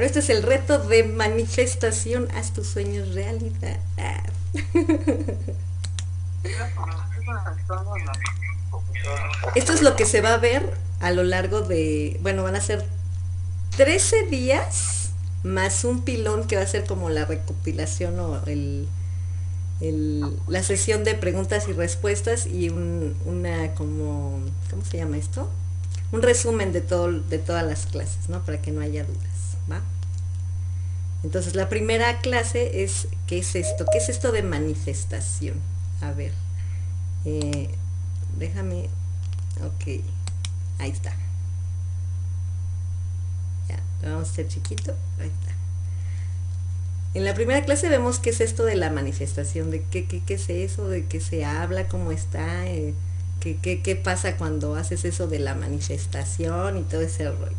Pero este es el reto de manifestación. Haz tus sueños realidad. Esto es lo que se va a ver a lo largo de, bueno, van a ser 13 días más un pilón que va a ser como la recopilación o el, la sesión de preguntas y respuestas y una como, ¿cómo se llama esto? Un resumen de, todo, de todas las clases, ¿no? Para que no haya dudas, ¿va? Entonces la primera clase es, ¿qué es esto? ¿Qué es esto de manifestación? A ver, eh, déjame, ok, ahí está. Ya, vamos a hacer chiquito, ahí está. En la primera clase vemos qué es esto de la manifestación, de qué, qué, qué es eso, de qué se habla, cómo está, eh, qué, qué, qué pasa cuando haces eso de la manifestación y todo ese rollo.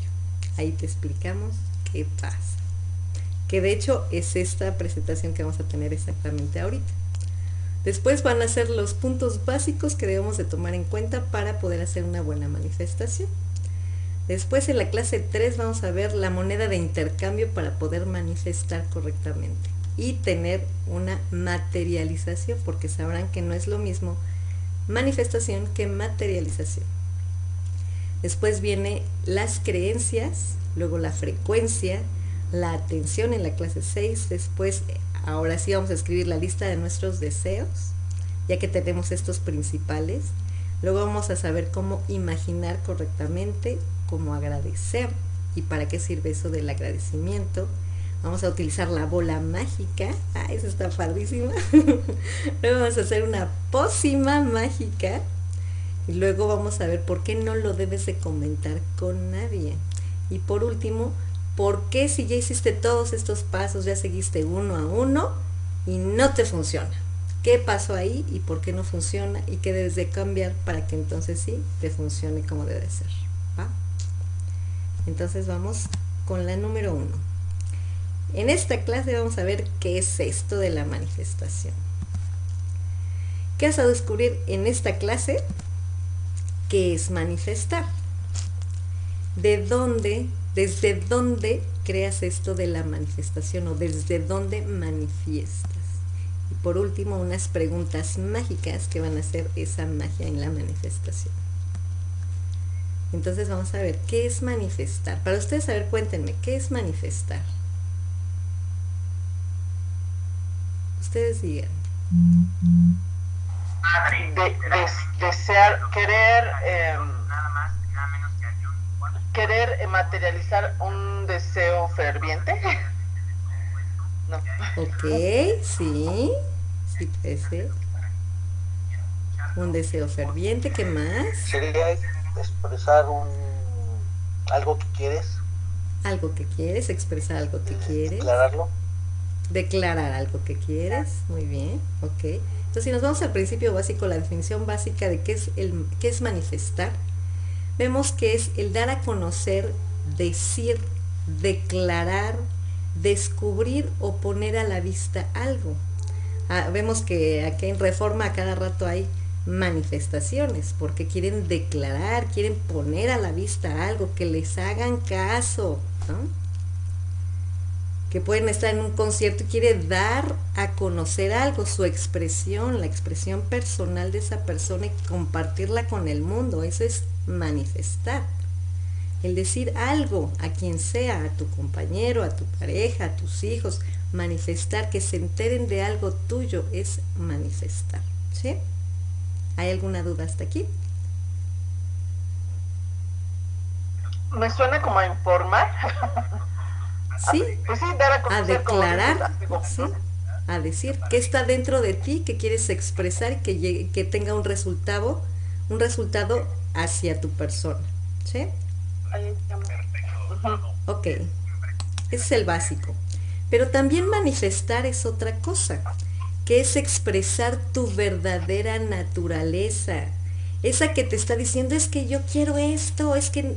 Ahí te explicamos qué pasa. Que de hecho es esta presentación que vamos a tener exactamente ahorita. Después van a ser los puntos básicos que debemos de tomar en cuenta para poder hacer una buena manifestación. Después en la clase 3 vamos a ver la moneda de intercambio para poder manifestar correctamente y tener una materialización, porque sabrán que no es lo mismo manifestación que materialización. Después viene las creencias, luego la frecuencia, la atención en la clase 6, después ahora sí vamos a escribir la lista de nuestros deseos, ya que tenemos estos principales. Luego vamos a saber cómo imaginar correctamente, cómo agradecer y para qué sirve eso del agradecimiento. Vamos a utilizar la bola mágica. Ah, eso está padrísima. luego vamos a hacer una pócima mágica. Y luego vamos a ver por qué no lo debes de comentar con nadie. Y por último, por qué si ya hiciste todos estos pasos, ya seguiste uno a uno y no te funciona. ¿Qué pasó ahí y por qué no funciona y qué debes de cambiar para que entonces sí te funcione como debe ser? Entonces vamos con la número uno. En esta clase vamos a ver qué es esto de la manifestación. ¿Qué vas a descubrir en esta clase? ¿Qué es manifestar? ¿De dónde, desde dónde creas esto de la manifestación o desde dónde manifiestas? Y por último, unas preguntas mágicas que van a hacer esa magia en la manifestación. Entonces vamos a ver, ¿qué es manifestar? Para ustedes, a ver, cuéntenme, ¿qué es manifestar? Ustedes digan. desear, querer, em, querer materializar un deseo ferviente. no. Ok, sí, sí puede ser. Un deseo ferviente, ¿qué más? Sería expresar un algo que quieres. Algo que quieres, expresar algo que quieres. Declararlo. Declarar algo que quieres, muy bien, ok. Entonces si nos vamos al principio básico, la definición básica de qué es, el, qué es manifestar, vemos que es el dar a conocer, decir, declarar, descubrir o poner a la vista algo. Ah, vemos que aquí en Reforma a cada rato hay manifestaciones, porque quieren declarar, quieren poner a la vista algo, que les hagan caso, que pueden estar en un concierto y quiere dar a conocer algo, su expresión, la expresión personal de esa persona y compartirla con el mundo, eso es manifestar. El decir algo a quien sea, a tu compañero, a tu pareja, a tus hijos, manifestar, que se enteren de algo tuyo, es manifestar. ¿Sí? ¿Hay alguna duda hasta aquí? Me suena como a informar. Sí, pues sí dar a, a declarar, sí, a decir que está dentro de ti, que quieres expresar y que, llegue, que tenga un resultado, un resultado hacia tu persona. ¿Sí? Ok, ese es el básico. Pero también manifestar es otra cosa que es expresar tu verdadera naturaleza. Esa que te está diciendo es que yo quiero esto, es que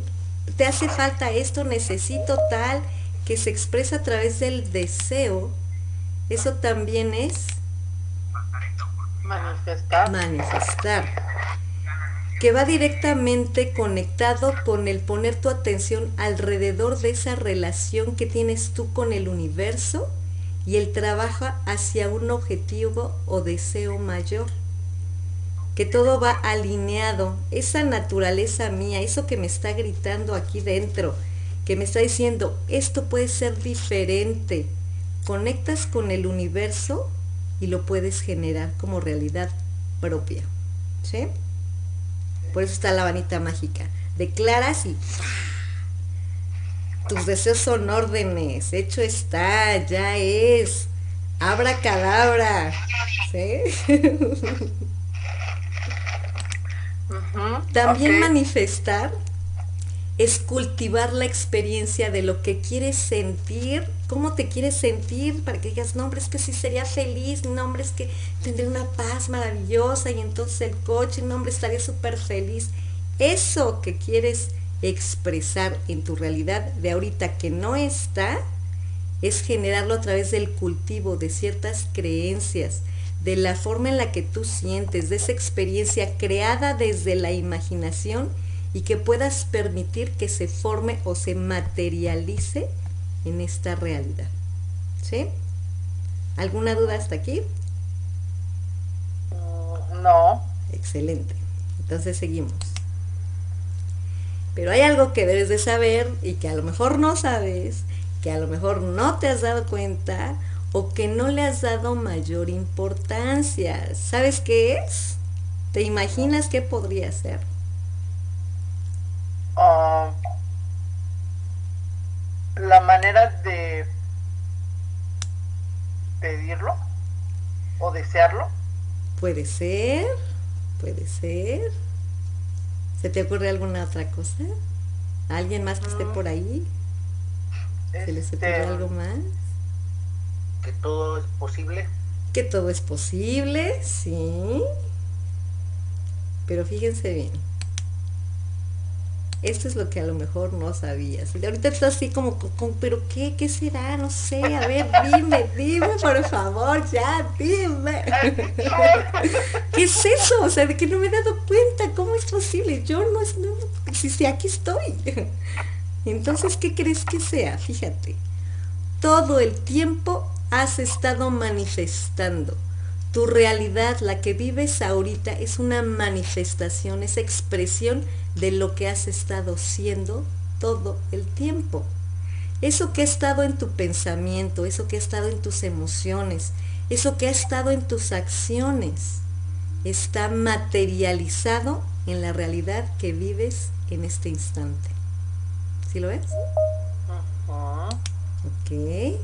te hace falta esto, necesito tal, que se expresa a través del deseo. Eso también es manifestar. Manifestar. que va directamente conectado con el poner tu atención alrededor de esa relación que tienes tú con el universo y el trabajo hacia un objetivo o deseo mayor. Que todo va alineado, esa naturaleza mía, eso que me está gritando aquí dentro, que me está diciendo, esto puede ser diferente. Conectas con el universo y lo puedes generar como realidad propia. ¿Sí? Por eso está la vanita mágica. Declaras y tus deseos son órdenes. Hecho está, ya es. Abra cadabra. ¿Sí? También manifestar es cultivar la experiencia de lo que quieres sentir, cómo te quieres sentir, para que digas, no, hombre, es que sí sería feliz, no, hombre, es que tendré una paz maravillosa y entonces el coche, no, hombre, estaría súper feliz. Eso que quieres expresar en tu realidad de ahorita que no está, es generarlo a través del cultivo de ciertas creencias, de la forma en la que tú sientes, de esa experiencia creada desde la imaginación y que puedas permitir que se forme o se materialice en esta realidad. ¿Sí? ¿Alguna duda hasta aquí? Mm, no. Excelente. Entonces seguimos. Pero hay algo que debes de saber y que a lo mejor no sabes, que a lo mejor no te has dado cuenta o que no le has dado mayor importancia. ¿Sabes qué es? ¿Te imaginas qué podría ser? Ah, la manera de pedirlo o desearlo. Puede ser, puede ser. ¿Se te ocurre alguna otra cosa? ¿Alguien más que esté por ahí? ¿Se les ocurre Este, algo más? Que todo es posible. Que todo es posible, sí. Pero fíjense bien. Esto es lo que a lo mejor no sabías. Y ahorita estás así como, con, pero qué, qué será, no sé, a ver, dime, dime, por favor, ya, dime. ¿Qué es eso? O sea, de que no me he dado cuenta, ¿cómo es posible? Yo no no, si, si aquí estoy. Entonces, ¿qué crees que sea? Fíjate, todo el tiempo has estado manifestando. Tu realidad, la que vives ahorita, es una manifestación, es expresión de lo que has estado siendo todo el tiempo. Eso que ha estado en tu pensamiento, eso que ha estado en tus emociones, eso que ha estado en tus acciones, está materializado en la realidad que vives en este instante. ¿Sí lo ves? Ok.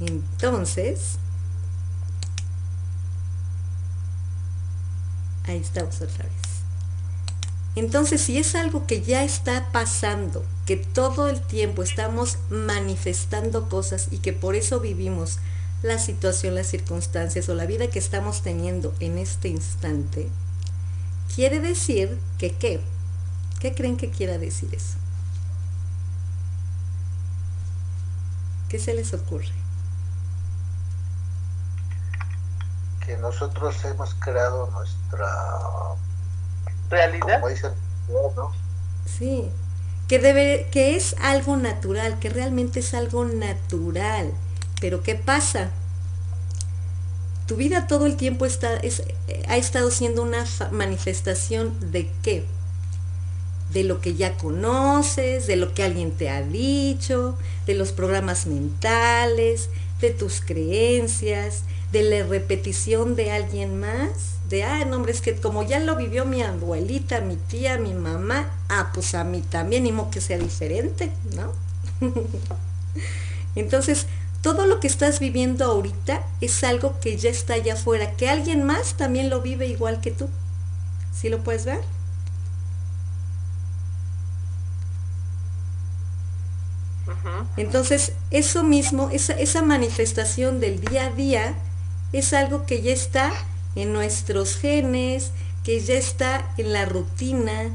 Entonces, ahí estamos otra vez. Entonces, si es algo que ya está pasando, que todo el tiempo estamos manifestando cosas y que por eso vivimos la situación, las circunstancias o la vida que estamos teniendo en este instante, quiere decir que qué? ¿Qué creen que quiera decir eso? ¿Qué se les ocurre? Que nosotros hemos creado nuestra, ¿Realidad? como dicen, ¿no? Sí, que, debe, que es algo natural, que realmente es algo natural. Pero ¿qué pasa? Tu vida todo el tiempo está, es, ha estado siendo una manifestación de qué? De lo que ya conoces, de lo que alguien te ha dicho, de los programas mentales, de tus creencias, de la repetición de alguien más, de, ah, no, hombre, es que como ya lo vivió mi abuelita, mi tía, mi mamá, ah, pues a mí también, ni modo que sea diferente, ¿no? Entonces, todo lo que estás viviendo ahorita es algo que ya está allá afuera, que alguien más también lo vive igual que tú. ¿Sí lo puedes ver? Entonces, eso mismo, esa, esa manifestación del día a día, es algo que ya está en nuestros genes, que ya está en la rutina,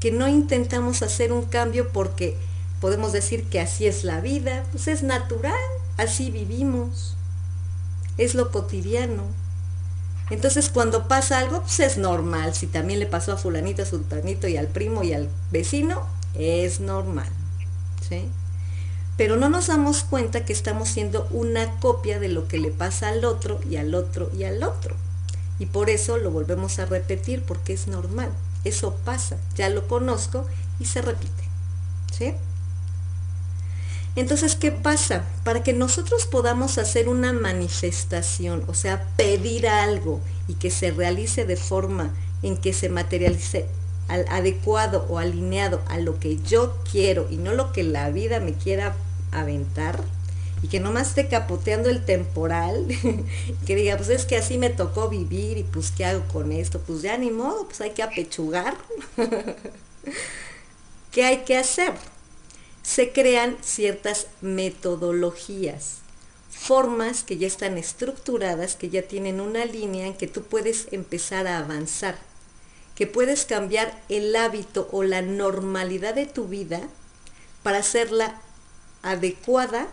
que no intentamos hacer un cambio porque podemos decir que así es la vida, pues es natural, así vivimos, es lo cotidiano. Entonces cuando pasa algo, pues es normal. Si también le pasó a fulanito, a sultanito y al primo y al vecino, es normal. ¿sí? Pero no nos damos cuenta que estamos siendo una copia de lo que le pasa al otro y al otro y al otro. Y por eso lo volvemos a repetir porque es normal. Eso pasa, ya lo conozco y se repite. ¿Sí? Entonces, ¿qué pasa? Para que nosotros podamos hacer una manifestación, o sea, pedir algo y que se realice de forma en que se materialice al adecuado o alineado a lo que yo quiero y no lo que la vida me quiera aventar, y que nomás esté capoteando el temporal, que diga, pues es que así me tocó vivir y pues qué hago con esto, pues ya ni modo, pues hay que apechugar. ¿Qué hay que hacer? Se crean ciertas metodologías, formas que ya están estructuradas, que ya tienen una línea en que tú puedes empezar a avanzar, que puedes cambiar el hábito o la normalidad de tu vida para hacerla adecuada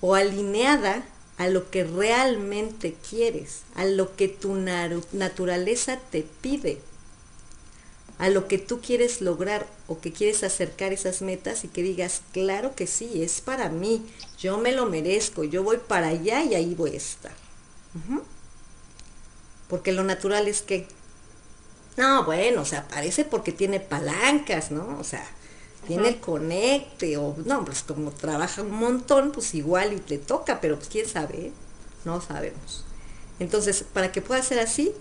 o alineada a lo que realmente quieres, a lo que tu naturaleza te pide, a lo que tú quieres lograr o que quieres acercar esas metas y que digas, claro que sí, es para mí, yo me lo merezco, yo voy para allá y ahí voy a estar. Porque lo natural es que, no, bueno, o sea, parece porque tiene palancas, ¿no? O sea, tiene el conecte, o no, pues como trabaja un montón, pues igual y te toca, pero pues quién sabe, no sabemos. Entonces, para que pueda ser así,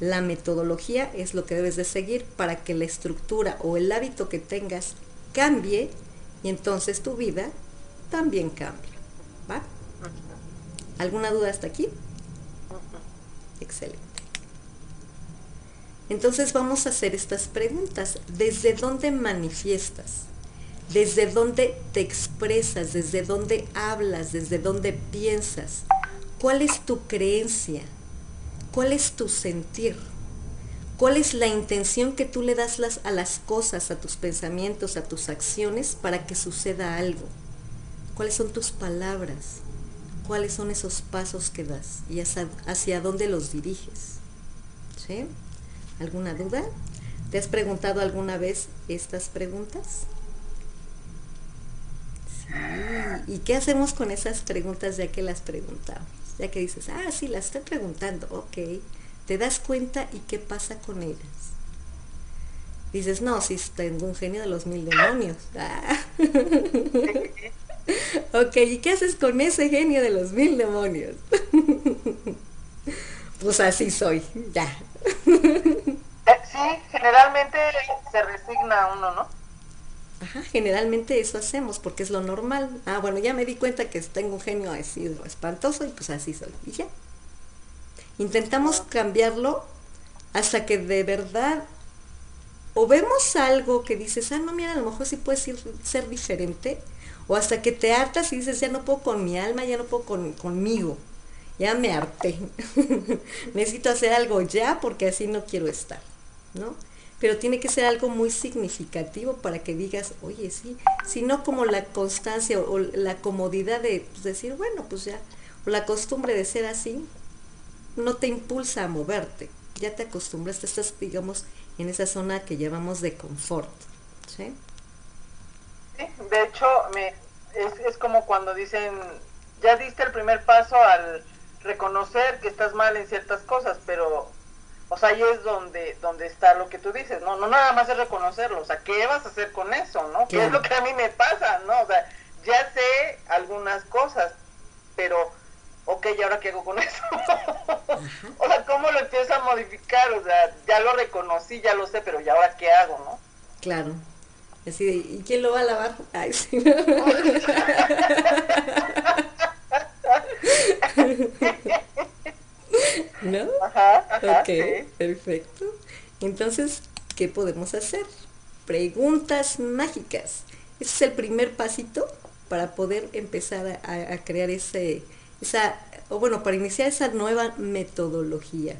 la metodología es lo que debes de seguir para que la estructura o el hábito que tengas cambie y entonces tu vida también cambie. ¿Va? ¿Alguna duda hasta aquí? Excelente. Entonces vamos a hacer estas preguntas. ¿Desde dónde manifiestas? ¿Desde dónde te expresas? ¿Desde dónde hablas? ¿Desde dónde piensas? ¿Cuál es tu creencia? ¿Cuál es tu sentir? ¿Cuál es la intención que tú le das a las cosas, a tus pensamientos, a tus acciones para que suceda algo? ¿Cuáles son tus palabras? ¿Cuáles son esos pasos que das? ¿Y hacia, hacia dónde los diriges? ¿Sí? ¿Alguna duda? ¿Te has preguntado alguna vez estas preguntas? Sí. ¿Y qué hacemos con esas preguntas ya que las preguntamos? Ya que dices, ah, sí, las estoy preguntando, ok. ¿Te das cuenta y qué pasa con ellas? Dices, no, sí, tengo un genio de los mil demonios. Ah. ok, ¿y qué haces con ese genio de los mil demonios? pues así soy, ya. Eh, sí, generalmente se resigna uno, ¿no? Ajá, generalmente eso hacemos porque es lo normal. Ah, bueno, ya me di cuenta que tengo un genio así espantoso y pues así soy. Y ya. Intentamos cambiarlo hasta que de verdad o vemos algo que dices, ah, no, mira, a lo mejor sí puede ser, ser diferente, o hasta que te hartas y dices, ya no puedo con mi alma, ya no puedo con, conmigo ya me harté, necesito hacer algo ya porque así no quiero estar, ¿no? Pero tiene que ser algo muy significativo para que digas, oye, sí, sino como la constancia o, la comodidad de pues, decir, bueno, pues ya, o la costumbre de ser así, no te impulsa a moverte, ya te acostumbraste, estás, digamos, en esa zona que llamamos de confort, ¿sí? Sí, de hecho, me, es, es como cuando dicen, ya diste el primer paso al reconocer que estás mal en ciertas cosas, pero, o sea, ahí es donde, donde está lo que tú dices, ¿no? No nada más es reconocerlo, o sea, ¿qué vas a hacer con eso, no? ¿Qué es lo que a mí me pasa, no? O sea, ya sé algunas cosas, pero, ok, ¿y ahora qué hago con eso? o sea, ¿cómo lo empiezo a modificar? O sea, ya lo reconocí, ya lo sé, pero ¿y ahora qué hago, no? Claro. Así de, ¿y quién lo va a lavar? Ay, sí. ¿No? Ajá, ok, perfecto. Entonces, ¿qué podemos hacer? Preguntas mágicas. Ese es el primer pasito para poder empezar a, crear ese, esa, o bueno, para iniciar esa nueva metodología,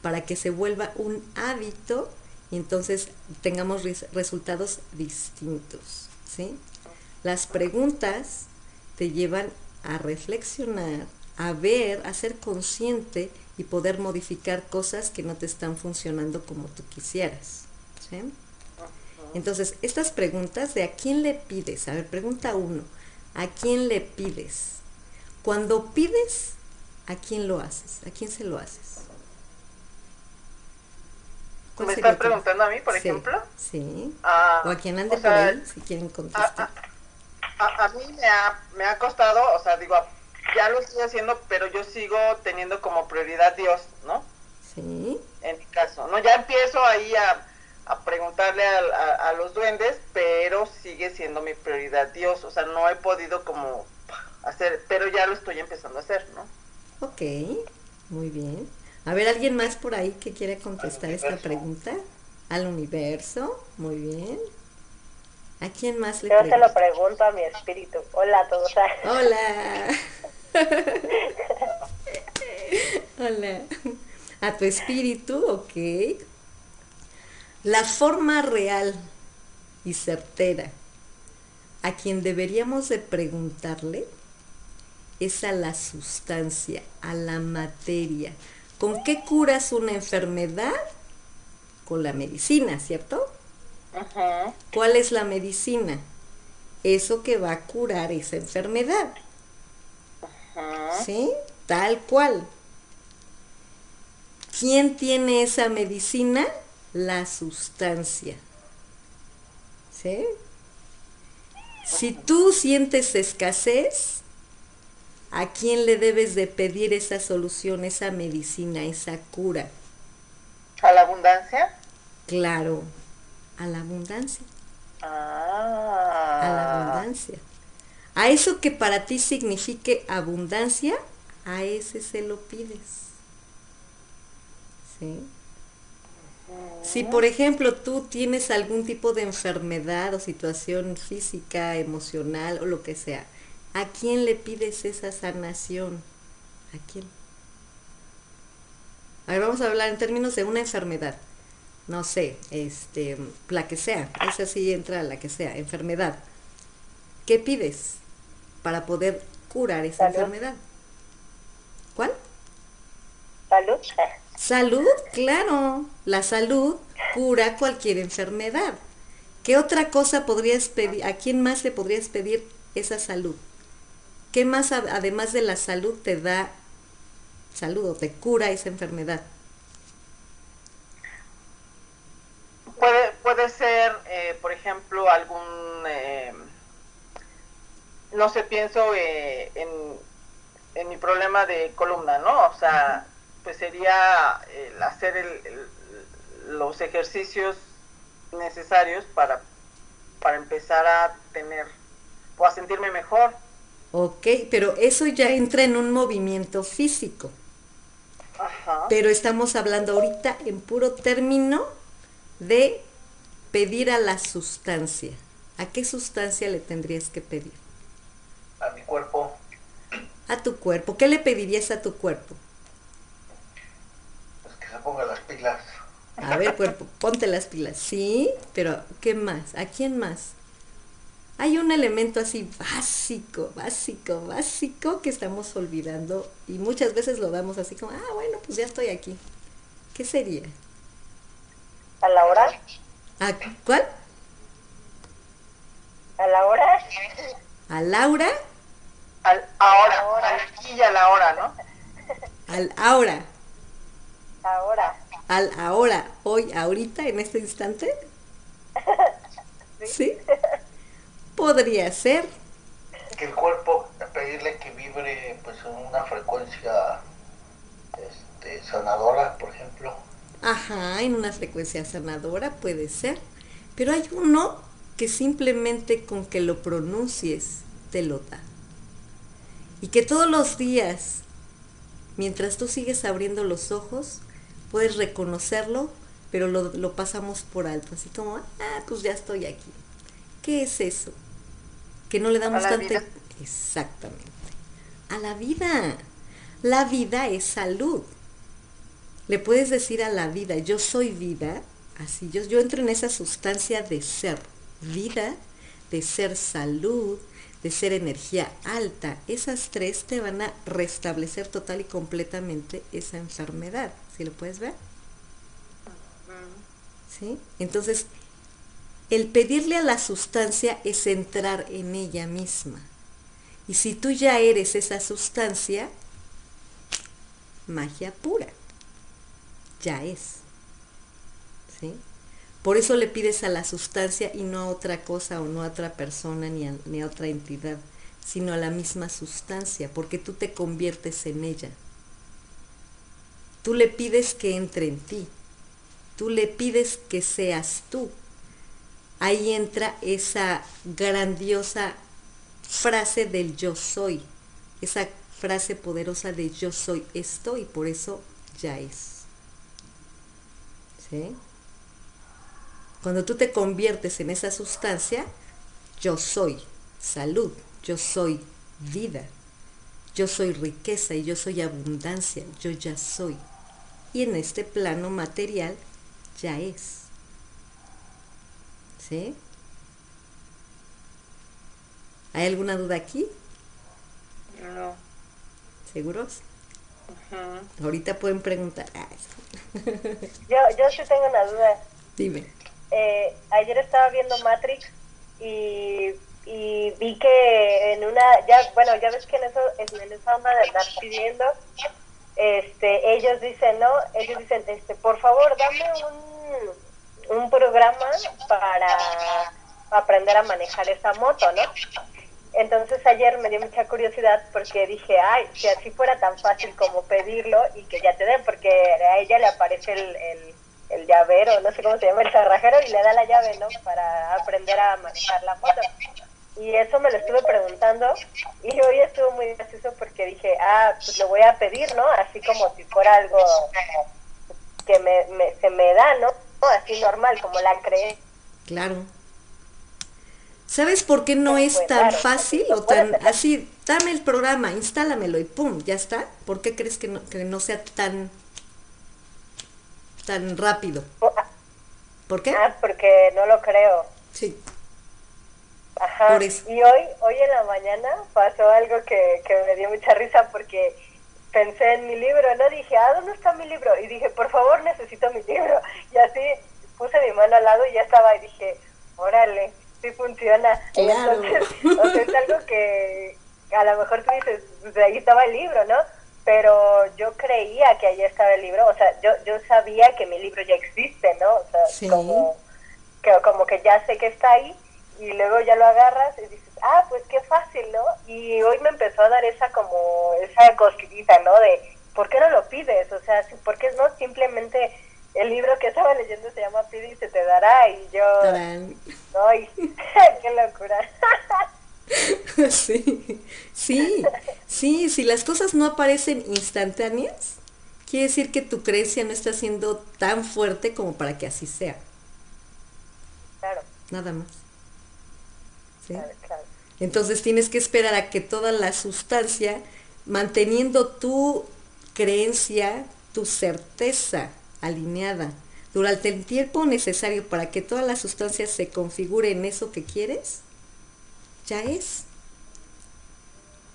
para que se vuelva un hábito y entonces tengamos resultados distintos. ¿sí? Las preguntas te llevan a reflexionar, a ver, a ser consciente y poder modificar cosas que no te están funcionando como tú quisieras. ¿sí? Entonces, estas preguntas de a quién le pides, a ver, pregunta uno, ¿a quién le pides? Cuando pides, ¿a quién lo haces? ¿A quién se lo haces? ¿Me estás preguntando a mí, por ejemplo? Sí. Ah, o a quien ande por ahí, si quieren contestar. A, mí me ha, me ha costado, o sea, digo, ya lo estoy haciendo, pero yo sigo teniendo como prioridad Dios, ¿no? Sí. En mi caso, ¿no? Ya empiezo ahí a, a preguntarle a, a, los duendes, pero sigue siendo mi prioridad Dios, o sea, no he podido como hacer, pero ya lo estoy empezando a hacer, ¿no? Ok, muy bien. A ver, ¿alguien más por ahí que quiere contestar esta pregunta? Al universo, muy bien. ¿A quién más le Yo se lo pregunto a mi espíritu. Hola a todos. Hola. Hola. A tu espíritu, ok. La forma real y certera a quien deberíamos de preguntarle es a la sustancia, a la materia, ¿Con qué curas una enfermedad? Con la medicina, ¿cierto? Ajá. ¿Cuál es la medicina? Eso que va a curar esa enfermedad. Ajá. ¿Sí? Tal cual. ¿Quién tiene esa medicina? La sustancia. ¿Sí? Si tú sientes escasez, ¿A quién le debes de pedir esa solución, esa medicina, esa cura? ¿A la abundancia? Claro, a la abundancia. Ah. A la abundancia. A eso que para ti signifique abundancia, a ese se lo pides. ¿Sí? Si por ejemplo tú tienes algún tipo de enfermedad o situación física, emocional o lo que sea, ¿A quién le pides esa sanación? ¿A quién? A ver, vamos a hablar en términos de una enfermedad. No sé, este, la que sea, esa sí entra la que sea, enfermedad. ¿Qué pides para poder curar esa enfermedad? ¿Cuál? Salud. Salud, claro. La salud cura cualquier enfermedad. ¿Qué otra cosa podrías pedir? ¿A quién más le podrías pedir esa salud? ¿Qué más además de la salud te da salud o te cura esa enfermedad? Puede, ser, eh, por ejemplo, algún, eh, no sé, pienso eh, en, en, mi problema de columna, ¿no? O sea, pues sería hacer el, los ejercicios necesarios para, para empezar a tener o a sentirme mejor. Ok, pero eso ya entra en un movimiento físico. Ajá. Pero estamos hablando ahorita en puro término de pedir a la sustancia. ¿A qué sustancia le tendrías que pedir? A mi cuerpo. A tu cuerpo. ¿Qué le pedirías a tu cuerpo? Pues que se ponga las pilas. A ver, cuerpo, ponte las pilas. Sí, pero ¿qué más? ¿A quién más? hay un elemento así básico, básico, básico que estamos olvidando y muchas veces lo damos así como, ah, bueno, pues ya estoy aquí. ¿Qué sería? ¿A la hora? ¿A cuál? ¿A la hora? ¿A Laura? Al ahora, ahora. al aquí y a la hora, ¿no? Al ahora. Ahora. Al ahora, hoy, ahorita, en este instante. ¿Sí? ¿Sí? Podría ser. Que el cuerpo, pedirle que vibre pues en una frecuencia este, sanadora, por ejemplo. Ajá, en una frecuencia sanadora puede ser. Pero hay uno que simplemente con que lo pronuncies te lo da. Y que todos los días, mientras tú sigues abriendo los ojos, puedes reconocerlo, pero lo, lo pasamos por alto, así como, ah, pues ya estoy aquí. ¿Qué es eso? Que no le damos tanto... Exactamente. A la vida. La vida es salud. Le puedes decir a la vida, yo soy vida, así, yo, yo entro en esa sustancia de ser vida, de ser salud, de ser energía alta, esas tres te van a restablecer total y completamente esa enfermedad. ¿Sí lo puedes ver? ¿Sí? Entonces, el pedirle a la sustancia es entrar en ella misma. Y si tú ya eres esa sustancia, magia pura. Ya es. ¿Sí? Por eso le pides a la sustancia y no a otra cosa o no a otra persona ni a, ni a otra entidad, sino a la misma sustancia, porque tú te conviertes en ella. Tú le pides que entre en ti. Tú le pides que seas tú. Ahí entra esa grandiosa frase del yo soy, esa frase poderosa de yo soy, estoy, por eso ya es. ¿Sí? Cuando tú te conviertes en esa sustancia, yo soy salud, yo soy vida, yo soy riqueza y yo soy abundancia, yo ya soy. Y en este plano material ya es. ¿Sí? ¿Hay alguna duda aquí? No. ¿Seguros? Ahorita pueden preguntar. Ah, Yo, yo sí tengo una duda. dime. Eh, ayer estaba viendo Matrix y, y vi que en una, ya, bueno, ya ves que en, eso, en esa onda de andar pidiendo, este, ellos dicen, ¿no? Ellos dicen, este, por favor, dame un, un programa para aprender a manejar esa moto, ¿no? Entonces ayer me dio mucha curiosidad porque dije, ay, si así fuera tan fácil como pedirlo y que ya te den, porque a ella le aparece el, el, el llavero, no sé cómo se llama, el cerrajero y le da la llave, ¿no? Para aprender a manejar la moto. Y eso me lo estuve preguntando y hoy estuvo muy gracioso porque dije, ah, pues lo voy a pedir, ¿no? Así como si fuera algo que me, me, se me da, ¿no? Así normal, como la cree. Claro. ¿Sabes por qué no es tan fácil o tan así? Dame el programa, instálamelo y pum, ya está. ¿Por qué crees que no, que no sea tan tan rápido? ¿Por qué? Ah, porque no lo creo. Sí. Ajá. Por eso. Y hoy, hoy en la mañana pasó algo que, que me dio mucha risa porque pensé en mi libro, ¿no? Dije, ah, ¿dónde está mi libro? Y dije, por favor, necesito mi libro. Y así puse mi mano al lado y ya estaba y dije, órale, sí funciona. Claro. Entonces, o sea, es algo que a lo mejor tú dices, pues ahí estaba el libro, ¿no? Pero yo creía que ahí estaba el libro, o sea, yo, yo sabía que mi libro ya existe, ¿no? O sea, Sí. como, que, como que ya sé que está ahí y luego ya lo agarras y dices, ah, pues qué fácil, ¿no? Y hoy me empezó a dar esa como, esa cosquillita, ¿no? De, ¿por qué no lo pides? O sea, ¿por qué no simplemente el libro que estaba leyendo se llama Pide y se te dará? Y yo, Tarán. ¡ay! ¡Qué locura! Sí, sí, sí, si las cosas no aparecen instantáneas, quiere decir que tu creencia no está siendo tan fuerte como para que así sea, claro, nada más. ¿Sí? claro, claro. Entonces tienes que esperar a que toda la sustancia, manteniendo tu creencia, tu certeza alineada, durante el tiempo necesario para que toda la sustancia se configure en eso que quieres, ya es.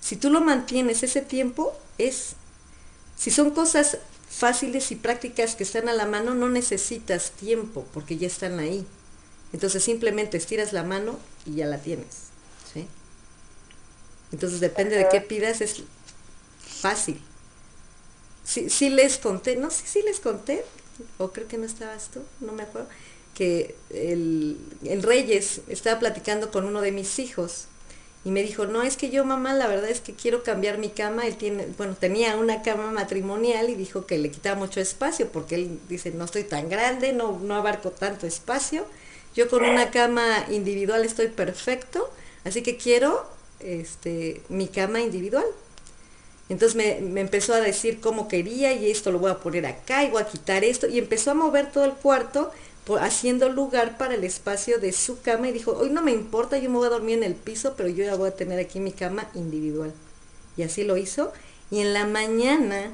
Si tú lo mantienes ese tiempo, es. Si son cosas fáciles y prácticas que están a la mano, no necesitas tiempo porque ya están ahí. Entonces simplemente estiras la mano y ya la tienes. ¿sí? Entonces depende de qué pidas, es fácil. Sí, sí les conté, no sé si les conté, o creo que no estabas tú, no me acuerdo, que el, el Reyes estaba platicando con uno de mis hijos y me dijo, no, es que yo mamá, la verdad es que quiero cambiar mi cama, él tiene, bueno, tenía una cama matrimonial y dijo que le quitaba mucho espacio porque él dice, no estoy tan grande, no, no abarco tanto espacio, yo con una cama individual estoy perfecto, así que quiero este, mi cama individual. Entonces me, empezó a decir cómo quería y esto lo voy a poner acá y voy a quitar esto y empezó a mover todo el cuarto por, haciendo lugar para el espacio de su cama y dijo, hoy no me importa, yo me voy a dormir en el piso, pero yo ya voy a tener aquí mi cama individual. Y así lo hizo. Y en la mañana,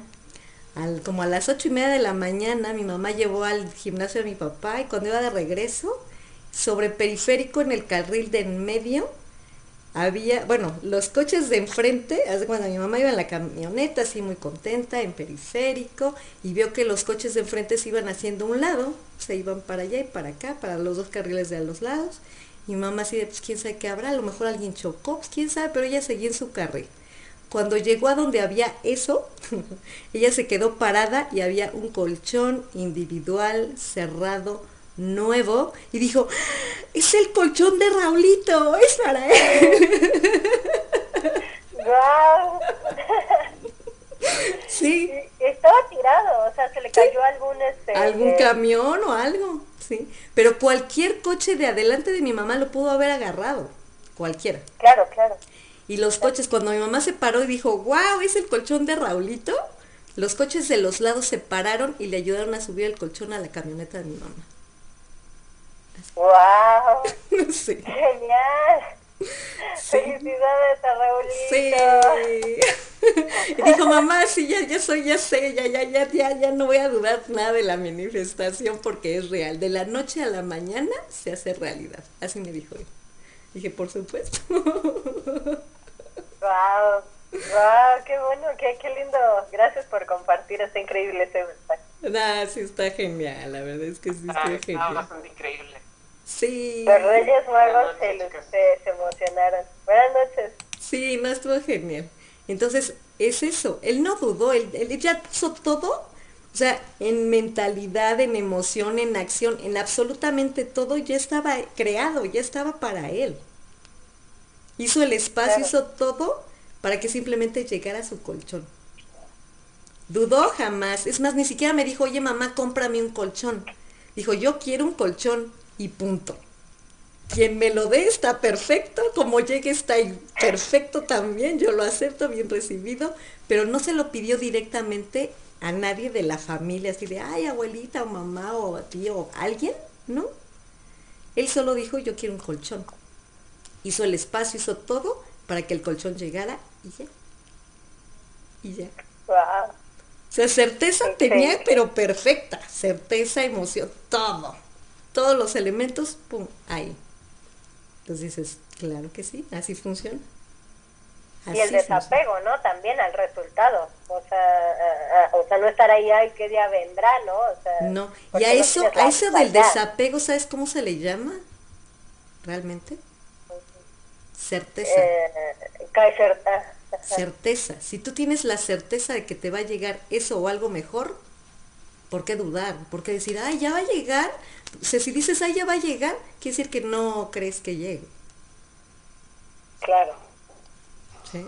como a las ocho y media de la mañana, mi mamá llevó al gimnasio de mi papá y cuando iba de regreso, sobre periférico en el carril de en medio, había, bueno, los coches de enfrente, cuando mi mamá iba en la camioneta así muy contenta, en periférico, y vio que los coches de enfrente se iban haciendo un lado, se iban para allá y para acá, para los dos carriles de a los lados, y mamá así de, pues quién sabe qué habrá, a lo mejor alguien chocó, pues quién sabe, pero ella seguía en su carril. Cuando llegó a donde había eso, ella se quedó parada y había un colchón individual cerrado nuevo y dijo, es el colchón de Raulito, es para él. ¡Guau! Sí, Estaba tirado, o sea, se le cayó algún este algún eh, camión o algo, sí. Pero cualquier coche de adelante de mi mamá lo pudo haber agarrado, cualquiera. Claro, claro. Y los coches, cuando mi mamá se paró y dijo, wow, es el colchón de Raulito, los coches de los lados se pararon y le ayudaron a subir el colchón a la camioneta de mi mamá. ¡Wow! sí. Genial. Sí. Felicidades a Raulito. Sí. Y dijo, mamá, sí, ya, ya soy, ya sé, ya, ya, ya, ya, ya no voy a dudar nada de la manifestación porque es real. De la noche a la mañana se hace realidad. Así me dijo él. Dije, por supuesto. Wow, wow, qué bueno, qué, qué lindo. Gracias por compartir este increíble ese mensaje. Nah, sí está genial, la verdad es que sí está Ah, genial. bastante increíble. Sí, Los Reyes Magos se, se, se emocionaron. Buenas noches. sí, no estuvo genial. Entonces, es eso, él no dudó, él, él ya puso todo, o sea, en mentalidad, en emoción, en acción, en absolutamente todo, ya estaba creado, ya estaba para él. Hizo el espacio, Claro. hizo todo para que simplemente llegara a su colchón. Dudó jamás. Es más, ni siquiera me dijo, oye mamá, cómprame un colchón. Dijo, yo quiero un colchón y punto. Quien me lo dé está perfecto, como llegue está perfecto también, yo lo acepto, bien recibido, pero no se lo pidió directamente a nadie de la familia, así de, ay, abuelita o mamá o tío o alguien, ¿no? Él solo dijo, yo quiero un colchón. Hizo el espacio, hizo todo para que el colchón llegara y ya. Y ya. Wow. O sea, certeza tenía, pero perfecta. Certeza, emoción, todo. Todos los elementos, pum, ahí. Entonces dices, claro que sí, así funciona. Y el funciona. desapego, ¿no? También al resultado. O sea, a- a- o sea, no estar ahí, ay, qué día vendrá, ¿no? O sea, No, y a eso, a eso del desapego, ¿sabes cómo se le llama? Realmente. Certeza. Eh, certa. certeza. Si tú tienes la certeza de que te va a llegar eso o algo mejor, ¿por qué dudar? ¿Por qué decir, ay, ya va a llegar? O sea, si dices, ay, ya va a llegar, quiere decir que no crees que llegue. Claro. ¿sí?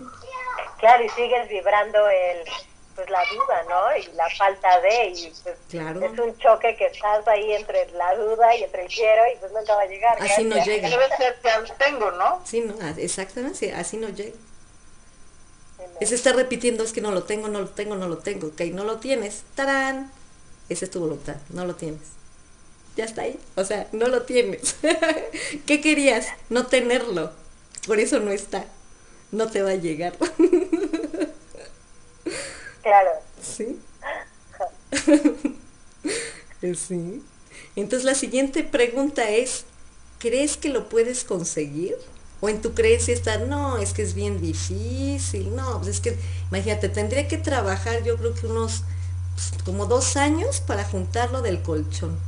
Claro, y sigues vibrando el, pues la duda, ¿no? Y la falta de, y pues Claro. es un choque que estás ahí entre la duda y entre el quiero y pues nunca va a llegar. Así no llega. Debe ser que aún tengo, ¿no? Sí, no, a- exactamente, sí, así no llega. Es estar repitiendo, es que no lo tengo, no lo tengo, no lo tengo. Ok, no lo tienes. ¡Tarán! Esa es tu voluntad, no lo tienes. Ya está ahí. O sea, no lo tienes. ¿Qué querías? No tenerlo. Por eso no está. No te va a llegar. Claro. ¿Sí? Eh, sí. Entonces la siguiente pregunta es, ¿crees que lo puedes conseguir? O en tu creencia está, no, es que es bien difícil, no, pues es que, imagínate, tendría que trabajar yo creo que unos pues, como dos años para juntarlo del colchón.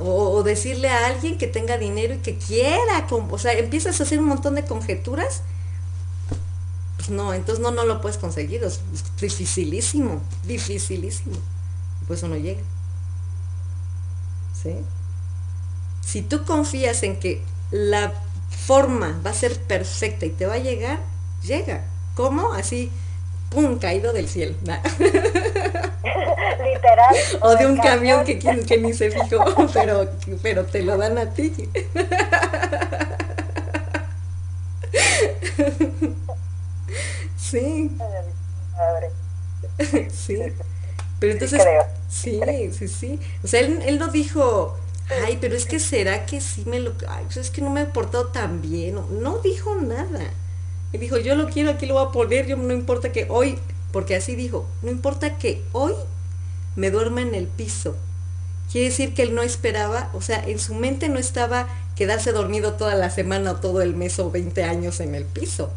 O, decirle a alguien que tenga dinero y que quiera, o sea, empiezas a hacer un montón de conjeturas pues no, entonces no, no lo puedes conseguir, es es dificilísimo, dificilísimo. Pues eso no llega. ¿Sí? Si tú confías en que la forma va a ser perfecta y te va a llegar, llega. ¿Cómo? Así, pum, caído del cielo. Nah. Literal. O de un camión que, que ni se fijó, pero, pero te lo dan a ti. Sí. Sí. Pero entonces, sí, sí, sí. O sea, él, él no dijo, ay, pero es que será que sí me lo, ay, pues es que no me he portado tan bien. No, no dijo nada. Él dijo, yo lo quiero, aquí lo voy a poner, yo no importa que hoy, porque así dijo, no importa que hoy me duerma en el piso. Quiere decir que él no esperaba, o sea, en su mente no estaba quedarse dormido toda la semana o todo el mes o 20 años en el piso.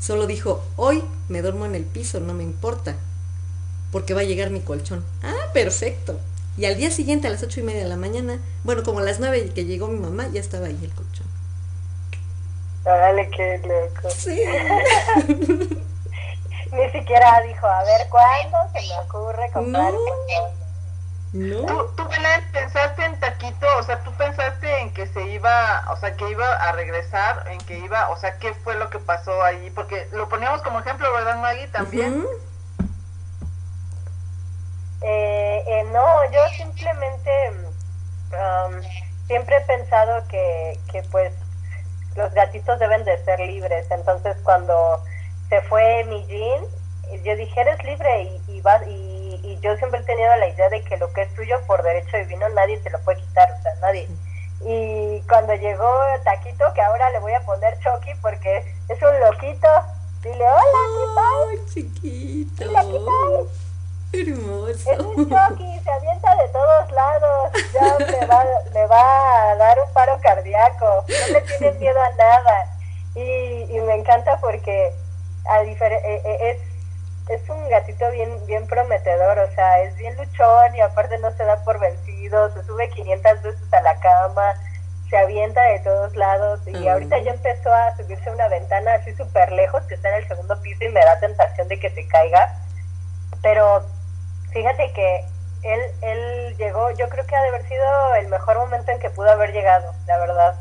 Solo dijo, hoy me duermo en el piso, no me importa, porque va a llegar mi colchón. Ah, perfecto. Y al día siguiente, a las ocho y media de la mañana, bueno, como a las nueve que llegó mi mamá, ya estaba ahí el colchón. Órale, qué loco. Sí. Ni siquiera dijo, a ver, ¿cuándo se me ocurre comprar No. ¿Tú, tú Belén, pensaste en Taquito? O sea, ¿tú pensaste en que se iba, o sea, que iba a regresar, en que iba, o sea, qué fue lo que pasó ahí? Porque lo poníamos como ejemplo, ¿verdad, Maggie? También. Eh, eh, no, yo simplemente um, siempre he pensado que, que pues los gatitos deben de ser libres. Entonces cuando se fue mi Jean, yo dije, eres libre y, y, vas- y, y yo siempre he tenido la idea de que lo que es tuyo por derecho divino nadie te lo puede quitar, o sea, nadie. Y cuando llegó Taquito, que ahora le voy a poner Chucky porque es un loquito, dile, hola, ¿qué tal? Ay, chiquito. Hola, ¿qué tal? Hermoso. Es un Chucky, se avienta de todos lados. Ya le va, le va a dar un paro cardíaco. No le tiene miedo a nada. Y, y me encanta porque a eh, eh, es, es un gatito bien, bien prometedor. O sea, es bien luchón y aparte no se da por vencido. Se sube 500 veces a la cama. Se avienta de todos lados. Y Ah. ahorita ya empezó a subirse a una ventana así súper lejos que está en el segundo piso y me da tentación de que se caiga. Pero Fíjate que él, él llegó, yo creo que ha de haber sido el mejor momento en que pudo haber llegado, la verdad.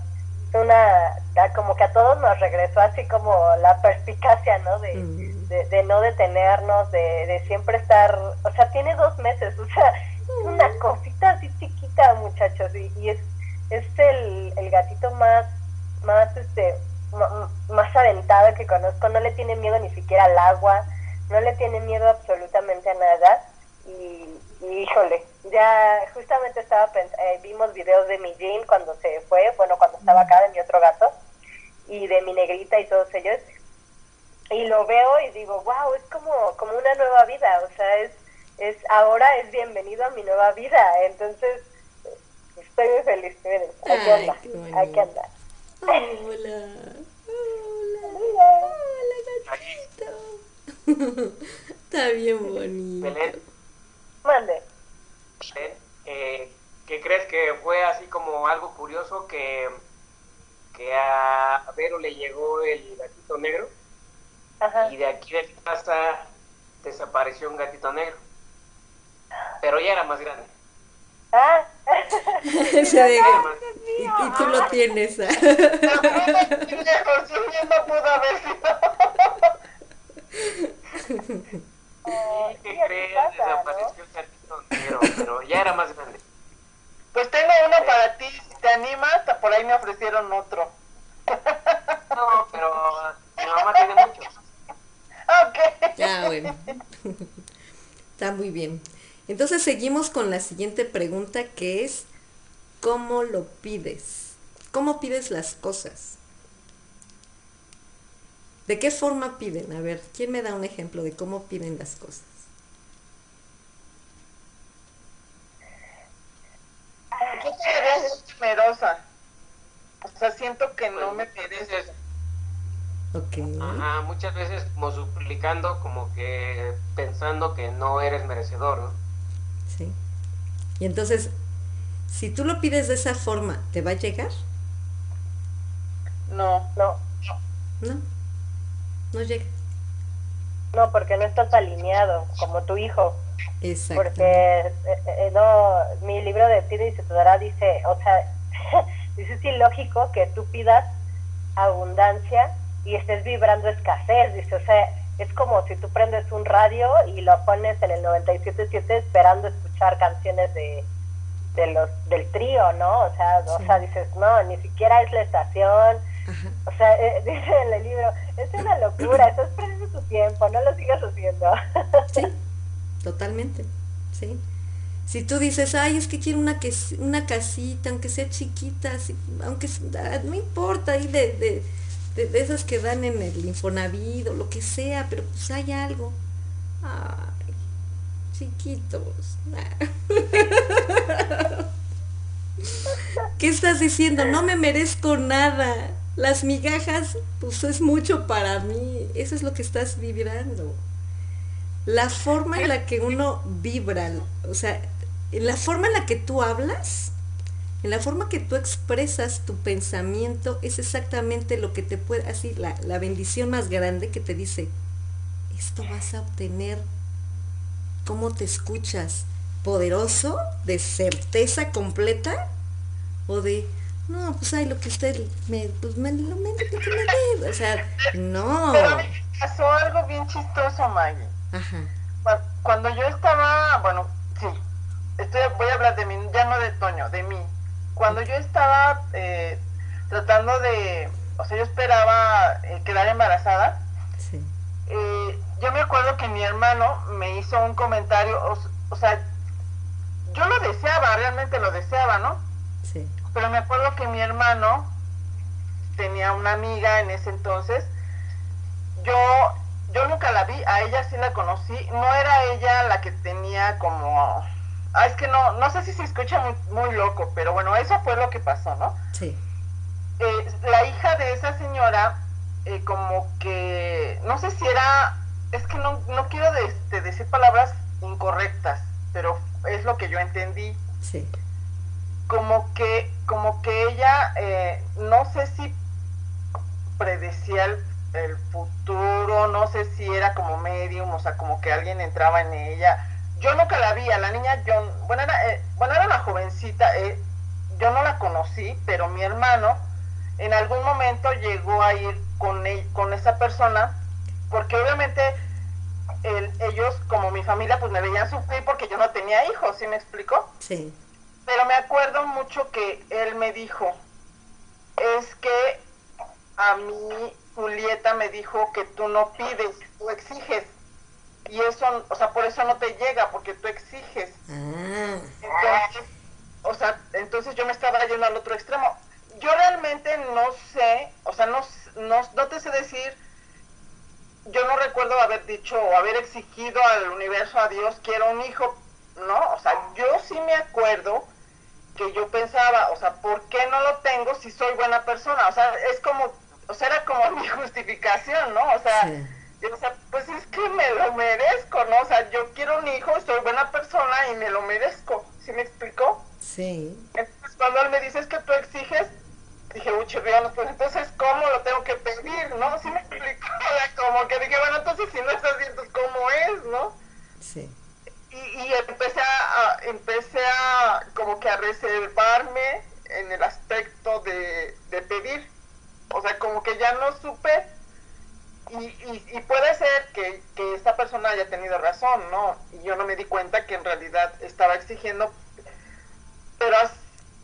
Es una, como que a todos nos regresó así como la perspicacia, ¿no? De, Mm. de, de no detenernos, de, de siempre estar, o sea, tiene dos meses, o sea, es una cosita así chiquita, muchachos, y, y es, es el, el gatito más, más, este, más aventado que conozco, no le tiene miedo ni siquiera al agua, no le tiene miedo absolutamente a nada, y, y híjole, ya justamente estaba pens- eh, vimos videos de mi Jean cuando se fue, bueno, cuando estaba acá de mi otro gato, y de mi negrita y todos ellos, y lo veo y digo, wow, es como, como una nueva vida, o sea, es, es ahora es bienvenido a mi nueva vida, entonces estoy muy feliz, miren, aquí anda, aquí anda. Hola. Hola. Hola, gatito. Está bien bonito. Mande. Belén, eh, ¿qué crees que fue así como algo curioso que, que a Vero le llegó el gatito negro Ajá. y de aquí de casa desapareció un gatito negro? Pero ya era más grande. Ah, de- era más- y, y tú lo tienes. Ya no pudo haber sido. oh, ¿Y qué sí, pasa, ¿no? Desapareció el gatito negro, pero ya era más grande. Pues tengo uno para ti, si te animas, por ahí me ofrecieron otro. No, pero mi mamá tiene muchos. Ok. Ah, bueno. Está muy bien. Entonces seguimos con la siguiente pregunta que es, ¿cómo lo pides? ¿Cómo pides las cosas? ¿De qué forma piden? A ver, ¿quién me da un ejemplo de cómo piden las cosas? Yo muy temerosa. O sea, siento que no me mereces. veces- Ok. Ajá, muchas veces como suplicando, como que pensando que no eres merecedor, ¿no? Sí. Y entonces, si tú lo pides de esa forma, ¿te va a llegar? No. No, No. No llega. no, porque no estás alineado como tu hijo. Exacto. Porque eh, eh, no, mi libro de Pide y se te dará dice, o sea, dice es ilógico que tú pidas abundancia y estés vibrando escasez, dice, o sea, es como si tú prendes un radio y lo pones en el 97.7 esperando escuchar canciones de, de los del trío, ¿no? O sea, o sea, dices, no, ni siquiera es la estación, Ajá. o sea, eh, dice en el libro, es una locura, estás perdiendo tu tiempo, no lo sigas haciendo. Sí, totalmente, sí. Si tú dices, ay, es que quiero una, que, una casita, aunque sea chiquita, así, aunque ah, no importa, ahí de, de, de, de esas que dan en el Infonavit o lo que sea, pero pues hay algo. Ay, chiquitos. ¿Qué estás diciendo? No me merezco nada. Las migajas, pues es mucho para mí. Eso es lo que estás vibrando. La forma en la que uno vibra, o sea, en la forma en la que tú hablas, en la forma que tú expresas tu pensamiento, es exactamente lo que te puede, así, la, la bendición más grande que te dice, esto vas a obtener. ¿Cómo te escuchas? ¿Poderoso? ¿De certeza completa? ¿O de, no, pues hay lo que usted me, pues me lo me, que me O sea, no. Pero me pasó algo bien chistoso, Maggie. Ajá. Cuando yo estaba, bueno, sí, estoy, voy a hablar de mí, ya no de Toño, de mí. Cuando yo estaba eh, tratando de, o sea, yo esperaba eh, quedar embarazada, Sí. eh, yo me acuerdo que mi hermano me hizo un comentario, o, o sea, yo lo deseaba, realmente lo deseaba, ¿no? Pero me acuerdo que mi hermano tenía una amiga en ese entonces. Yo, yo nunca la vi, a ella sí la conocí. No era ella la que tenía como... Ah, es que no, no sé si se escucha muy, muy loco, pero bueno, eso fue lo que pasó, ¿no? Sí. Eh, la hija de esa señora, eh, como que, no sé si era, es que no, no quiero de- de decir palabras incorrectas, pero es lo que yo entendí Sí. Como que como que ella eh, no sé si predecía el, futuro no sé si era como medium o sea como que alguien entraba en ella yo nunca la vi a la niña yo bueno era eh, bueno era una jovencita eh, yo no la conocí pero mi hermano en algún momento llegó a ir con él- con esa persona porque obviamente el- ellos como mi familia pues me veían sufrir porque yo no tenía hijos ¿sí me explico? Sí. Pero me acuerdo mucho que él me dijo, es que a mí Julieta me dijo que tú no pides, tú exiges. Y eso, o sea, por eso no te llega, porque tú exiges. Ah. Entonces, o sea, entonces yo me estaba yendo al otro extremo. Yo realmente no sé, o sea, no, no, no te sé decir, yo no recuerdo haber dicho o haber exigido al universo, a Dios, quiero un hijo, ¿no? O sea, yo sí me acuerdo que yo pensaba, o sea, ¿por qué no lo tengo si soy buena persona? O sea, es como, o sea, era como mi justificación, ¿no? O sea, Sí. yo, o sea, pues es que me lo merezco, ¿no? O sea, yo quiero un hijo, soy buena persona y me lo merezco. ¿Sí me explicó? Sí. Entonces, cuando él me dice es que tú exiges, dije, uy, chirrianos, pues entonces, ¿cómo lo tengo que pedir, no? ¿Sí me explicó? Como que dije, bueno, entonces si no estás bien, entonces, ¿cómo es, no? Sí. Y, y empecé a, empecé a como que a reservarme en el aspecto de, de pedir. O sea, como que ya no supe y, y, y puede ser que, que esta persona haya tenido razón, ¿no? Y yo no me di cuenta que en realidad estaba exigiendo, pero,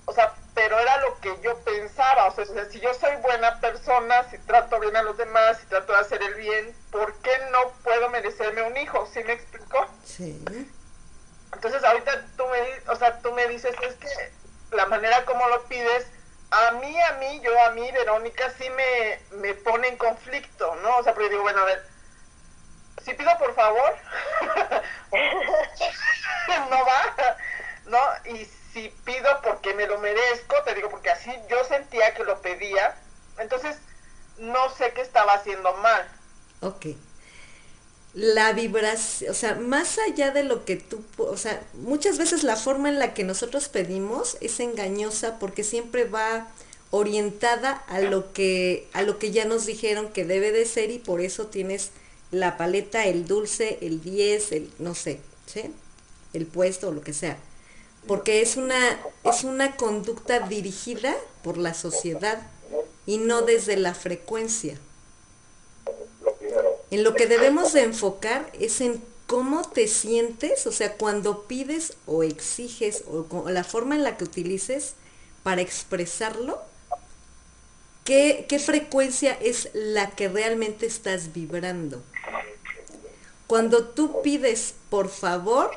o sea, pero era lo que yo pensaba, o sea, si yo soy buena persona, si trato bien a los demás, si trato de hacer el bien, ¿por qué no puedo merecerme un hijo? ¿Sí me explicó? Sí. Entonces ahorita tú me, o sea, tú me dices, es que la manera como lo pides, a mí, a mí, yo a mí, Verónica, sí me, me pone en conflicto, ¿no? O sea, yo digo, bueno, a ver, si pido por favor, no va, ¿no? Y si pido porque me lo merezco, te digo, porque así yo sentía que lo pedía, entonces no sé qué estaba haciendo mal. Ok. La vibración, o sea, más allá de lo que tú, o sea, muchas veces la forma en la que nosotros pedimos es engañosa porque siempre va orientada a lo que a lo que ya nos dijeron que debe de ser y por eso tienes la paleta, el dulce, el 10, el no sé, ¿sí? El puesto o lo que sea. Porque es una es una conducta dirigida por la sociedad y no desde la frecuencia. En lo que debemos de enfocar es en cómo te sientes, o sea, cuando pides o exiges o, la forma en la que utilices para expresarlo, ¿qué, qué frecuencia es la que realmente estás vibrando? Cuando tú pides por favor,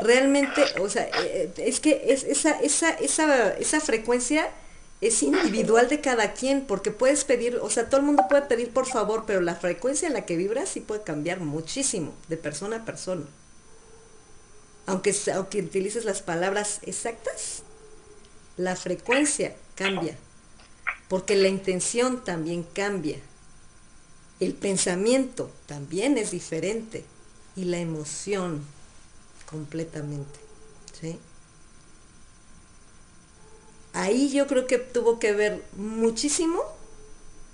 realmente, o sea, eh, es que es, esa, esa, esa, esa frecuencia es individual de cada quien, porque puedes pedir, o sea, todo el mundo puede pedir por favor, pero la frecuencia en la que vibras sí puede cambiar muchísimo de persona a persona. aunque, aunque utilices las palabras exactas, la frecuencia cambia, porque la intención también cambia, el pensamiento también es diferente y la emoción completamente. ¿sí? Ahí yo creo que tuvo que ver muchísimo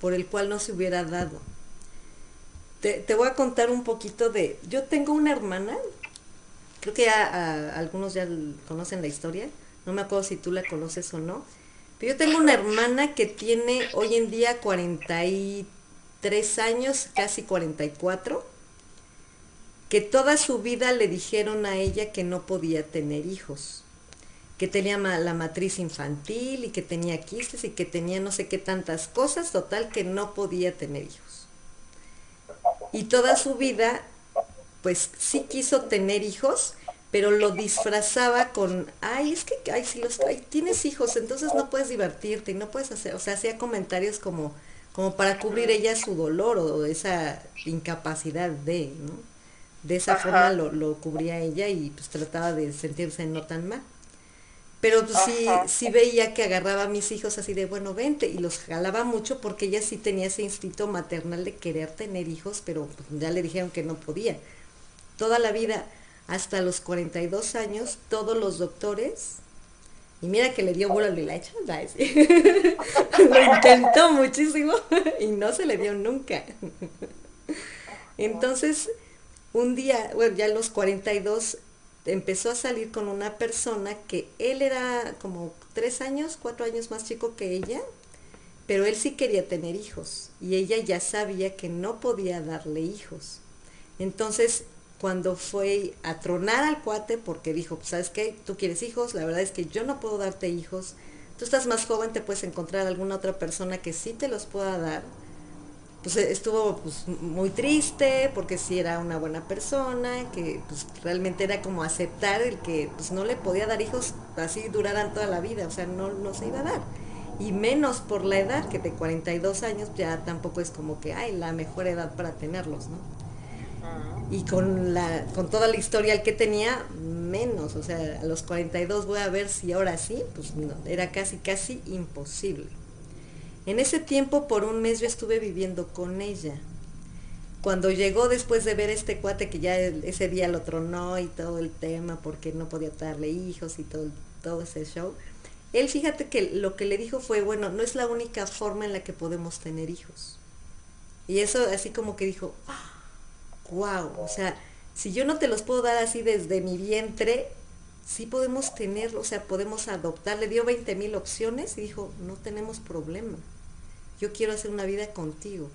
por el cual no se hubiera dado. Te, voy a contar un poquito de... Yo tengo una hermana, creo que algunos ya conocen la historia, no me acuerdo si tú la conoces o no, pero yo tengo una hermana que tiene hoy en día 43 años, casi 44, que toda su vida le dijeron a ella que no podía tener hijos que tenía la matriz infantil y que tenía quistes y que tenía no sé qué tantas cosas, total que no podía tener hijos. Y toda su vida, pues sí quiso tener hijos, pero lo disfrazaba con, ay, es que, ay, si los tienes hijos, entonces no puedes divertirte y no puedes hacer, o sea, hacía comentarios como, como para cubrir ella su dolor o esa incapacidad de, ¿no? De esa forma lo, lo cubría ella y pues trataba de sentirse no tan mal. Pero pues, sí, sí veía que agarraba a mis hijos así de, bueno, vente, y los jalaba mucho porque ella sí tenía ese instinto maternal de querer tener hijos, pero pues, ya le dijeron que no podía. Toda la vida, hasta los 42 años, todos los doctores, y mira que le dio bueno la hecha, lo intentó muchísimo y no se le dio nunca. Entonces, un día, bueno, ya a los 42, empezó a salir con una persona que él era como tres años, cuatro años más chico que ella, pero él sí quería tener hijos y ella ya sabía que no podía darle hijos. Entonces, cuando fue a tronar al cuate, porque dijo, pues, ¿sabes qué? Tú quieres hijos, la verdad es que yo no puedo darte hijos. Tú estás más joven, te puedes encontrar alguna otra persona que sí te los pueda dar pues estuvo pues, muy triste porque sí era una buena persona, que pues realmente era como aceptar el que pues no le podía dar hijos así duraran toda la vida, o sea, no, no se iba a dar. Y menos por la edad, que de 42 años ya tampoco es como que, hay la mejor edad para tenerlos, ¿no? Y con, la, con toda la historia que tenía, menos, o sea, a los 42 voy a ver si ahora sí, pues no, era casi, casi imposible. En ese tiempo, por un mes, yo estuve viviendo con ella. Cuando llegó después de ver este cuate que ya ese día lo tronó y todo el tema porque no podía darle hijos y todo, todo ese show, él fíjate que lo que le dijo fue, bueno, no es la única forma en la que podemos tener hijos. Y eso así como que dijo, wow, o sea, si yo no te los puedo dar así desde mi vientre, sí podemos tenerlo, o sea, podemos adoptar. Le dio 20 mil opciones y dijo, no tenemos problema yo quiero hacer una vida contigo.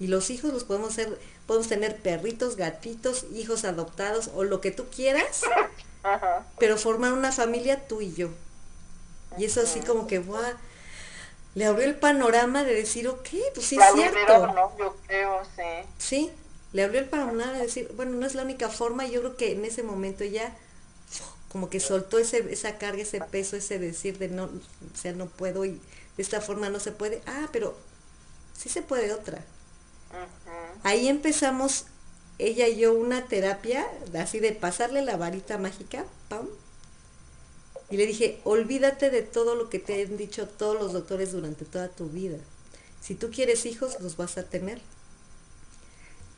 Y los hijos los podemos hacer, podemos tener perritos, gatitos, hijos adoptados o lo que tú quieras, pero formar una familia tú y yo. Y eso así como que, wow, le abrió el panorama de decir, ok, pues sí es cierto. ¿no? Yo creo, sí. Sí, le abrió el panorama de decir, bueno, no es la única forma, y yo creo que en ese momento ya como que soltó ese, esa carga, ese peso, ese decir de no, o sea, no puedo y de esta forma no se puede. Ah, pero sí se puede otra. Ahí empezamos ella y yo una terapia así de pasarle la varita mágica, pam. Y le dije, olvídate de todo lo que te han dicho todos los doctores durante toda tu vida. Si tú quieres hijos, los vas a tener.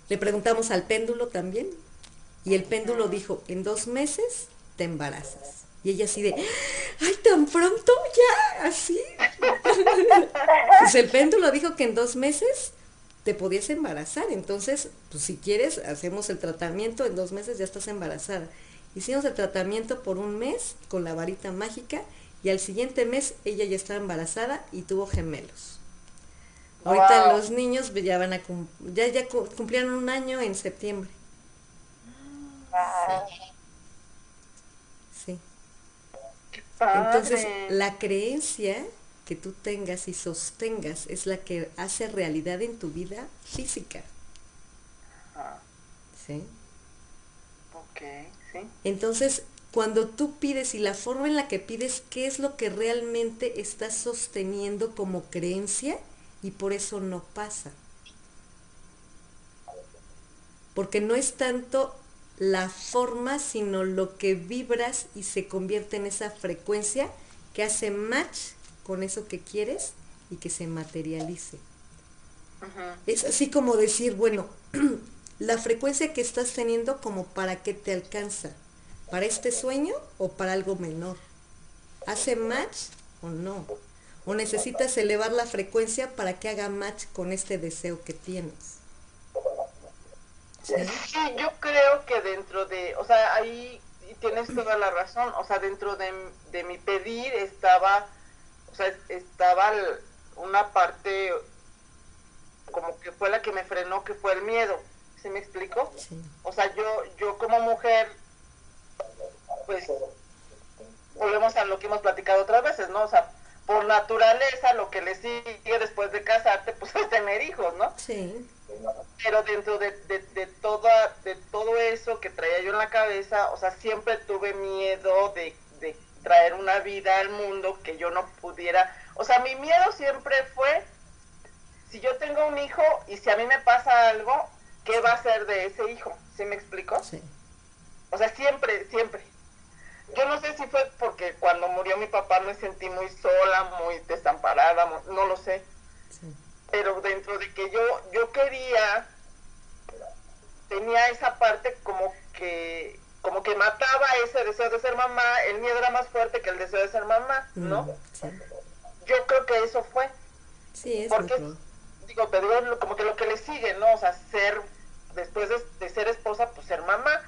Le preguntamos al péndulo también. Y el péndulo dijo, en dos meses te embarazas. Y ella así de, ay, tan pronto, ya, así. pues el péndulo dijo que en dos meses te podías embarazar. Entonces, pues si quieres, hacemos el tratamiento, en dos meses ya estás embarazada. Hicimos el tratamiento por un mes con la varita mágica y al siguiente mes ella ya estaba embarazada y tuvo gemelos. Ahorita los niños ya van a ya, ya cumplieron un año en septiembre. Entonces, la creencia que tú tengas y sostengas es la que hace realidad en tu vida física. ¿Sí? Ok, sí. Entonces, cuando tú pides y la forma en la que pides, ¿qué es lo que realmente estás sosteniendo como creencia? Y por eso no pasa. Porque no es tanto la forma, sino lo que vibras y se convierte en esa frecuencia que hace match con eso que quieres y que se materialice. Es así como decir, bueno, la frecuencia que estás teniendo como para qué te alcanza, para este sueño o para algo menor. ¿Hace match o no? ¿O necesitas elevar la frecuencia para que haga match con este deseo que tienes? Sí, yo creo que dentro de, o sea, ahí tienes toda la razón, o sea, dentro de, de mi pedir estaba, o sea, estaba una parte como que fue la que me frenó, que fue el miedo, ¿sí me explico? O sea, yo, yo como mujer, pues, volvemos a lo que hemos platicado otras veces, ¿no? O sea, por naturaleza lo que le sigue después de casarte, pues es tener hijos, ¿no? Sí pero dentro de, de, de, toda, de todo eso que traía yo en la cabeza, o sea, siempre tuve miedo de, de traer una vida al mundo que yo no pudiera, o sea, mi miedo siempre fue, si yo tengo un hijo y si a mí me pasa algo, ¿qué va a ser de ese hijo? ¿Sí me explico? Sí. O sea, siempre, siempre. Yo no sé si fue porque cuando murió mi papá me sentí muy sola, muy desamparada, no lo sé. Sí pero dentro de que yo, yo quería, tenía esa parte como que, como que mataba ese deseo de ser mamá, el miedo era más fuerte que el deseo de ser mamá, ¿no? Mm, yo creo que eso fue. Sí, es Porque, digo, pero como que lo que le sigue, ¿no? O sea, ser, después de, ser esposa, pues ser mamá.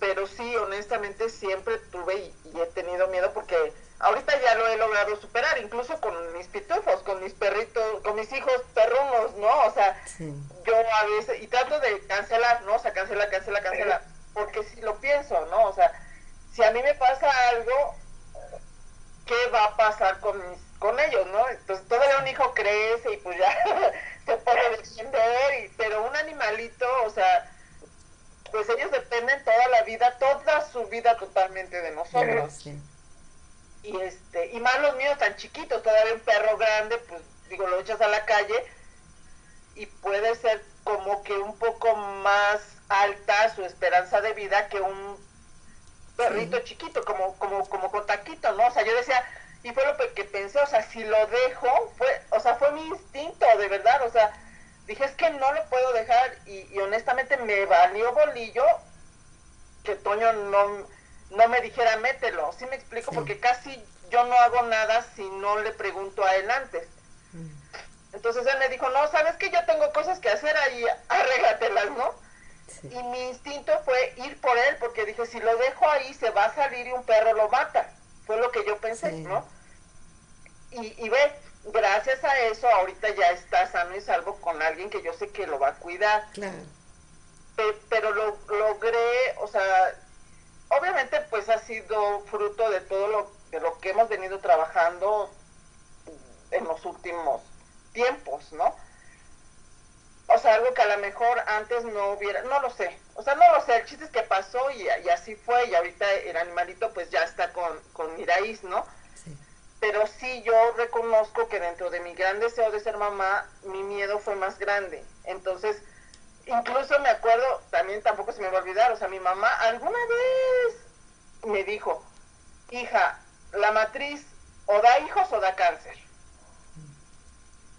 Pero sí, honestamente, siempre tuve y he tenido miedo porque ahorita ya lo he logrado superar, incluso con mis pitufos, con mis perritos, con mis hijos perrunos, ¿no? O sea, yo a veces, y trato de cancelar, ¿no? O sea, cancela, cancela, cancela, porque si lo pienso, ¿no? O sea, si a mí me pasa algo, ¿qué va a pasar con mis, con ellos, ¿no? Entonces todavía un hijo crece y pues ya se puede defender, y, pero un animalito, o sea, pues ellos dependen toda la vida, toda su vida totalmente de nosotros. Y este y más los míos tan chiquitos todavía un perro grande pues digo lo echas a la calle y puede ser como que un poco más alta su esperanza de vida que un perrito chiquito como como como con taquito no o sea yo decía y fue lo que pensé o sea si lo dejo fue o sea fue mi instinto de verdad o sea dije es que no lo puedo dejar y, y honestamente me valió bolillo que Toño no no me dijera mételo, ¿sí me explico? Porque casi yo no hago nada si no le pregunto a él antes. Mm. Entonces él me dijo, no, sabes que yo tengo cosas que hacer ahí, arréglatelas, ¿no? Y mi instinto fue ir por él, porque dije, si lo dejo ahí, se va a salir y un perro lo mata. Fue lo que yo pensé, ¿no? Y, y ve, gracias a eso, ahorita ya está sano y salvo con alguien que yo sé que lo va a cuidar. Claro. pero lo logré, o sea, obviamente pues ha sido fruto de todo lo, de lo que hemos venido trabajando en los últimos tiempos, ¿no? O sea, algo que a lo mejor antes no hubiera, no lo sé, o sea, no lo sé, el chiste es que pasó y, así fue y ahorita el animalito pues ya está con, con mi raíz, ¿no? Pero sí yo reconozco que dentro de mi gran deseo de ser mamá, mi miedo fue más grande. Entonces, incluso me acuerdo, también tampoco se me va a olvidar, o sea, mi mamá alguna vez me dijo, hija, la matriz o da hijos o da cáncer.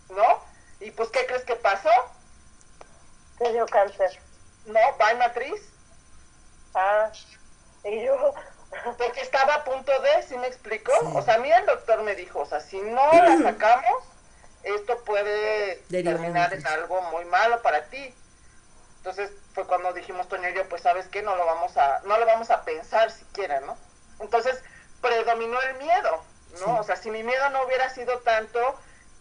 ¿No? Y pues, ¿qué crees que pasó? Te dio cáncer. No, va en matriz. Ah, y yo... Porque estaba a punto de, ¿sí me explicó? O sea, a mí el doctor me dijo, o sea, si no la sacamos, esto puede terminar en algo muy malo para ti. Entonces fue cuando dijimos Toño y yo, pues sabes qué, no lo vamos a, no lo vamos a pensar siquiera, ¿no? Entonces predominó el miedo, ¿no? O sea, si mi miedo no hubiera sido tanto,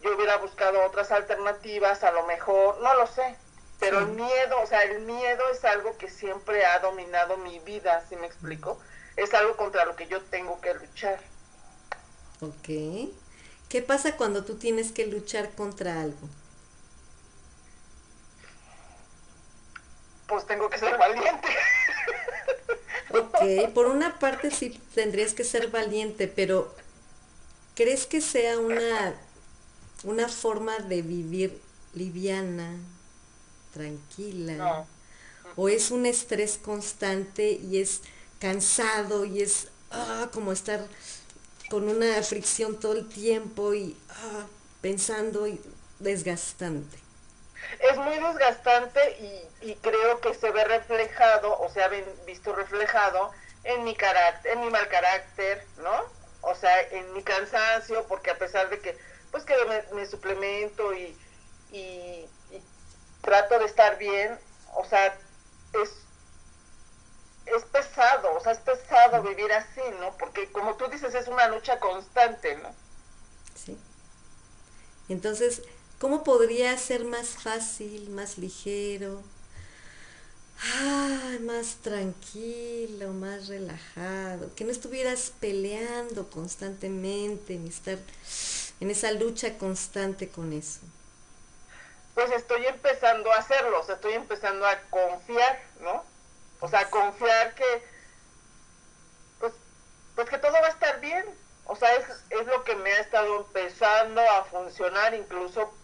yo hubiera buscado otras alternativas, a lo mejor, no lo sé. Pero el miedo, o sea, el miedo es algo que siempre ha dominado mi vida, ¿sí me explico? Es algo contra lo que yo tengo que luchar. Ok. ¿Qué pasa cuando tú tienes que luchar contra algo? pues tengo que ser valiente. Ok, por una parte sí tendrías que ser valiente, pero ¿crees que sea una, una forma de vivir liviana, tranquila? o es un estrés constante y es cansado y es ah, como estar con una fricción todo el tiempo y ah, pensando y desgastante. Es muy desgastante y, creo que se ve reflejado o se ha visto reflejado en mi carácter, en mi mal carácter, ¿no? O sea, en mi cansancio, porque a pesar de que, pues que me, suplemento y, y, trato de estar bien, o sea, es, es pesado, o sea, es pesado vivir así, ¿no? Porque como tú dices, es una lucha constante, ¿no? Sí. Entonces, ¿cómo podría ser más fácil, más ligero? más tranquilo, más relajado, que no estuvieras peleando constantemente, ni estar en esa lucha constante con eso. Pues estoy empezando a hacerlo, o sea, estoy empezando a confiar, ¿no? O sea, confiar que, pues, pues que todo va a estar bien. O sea, es, es lo que me ha estado empezando a funcionar incluso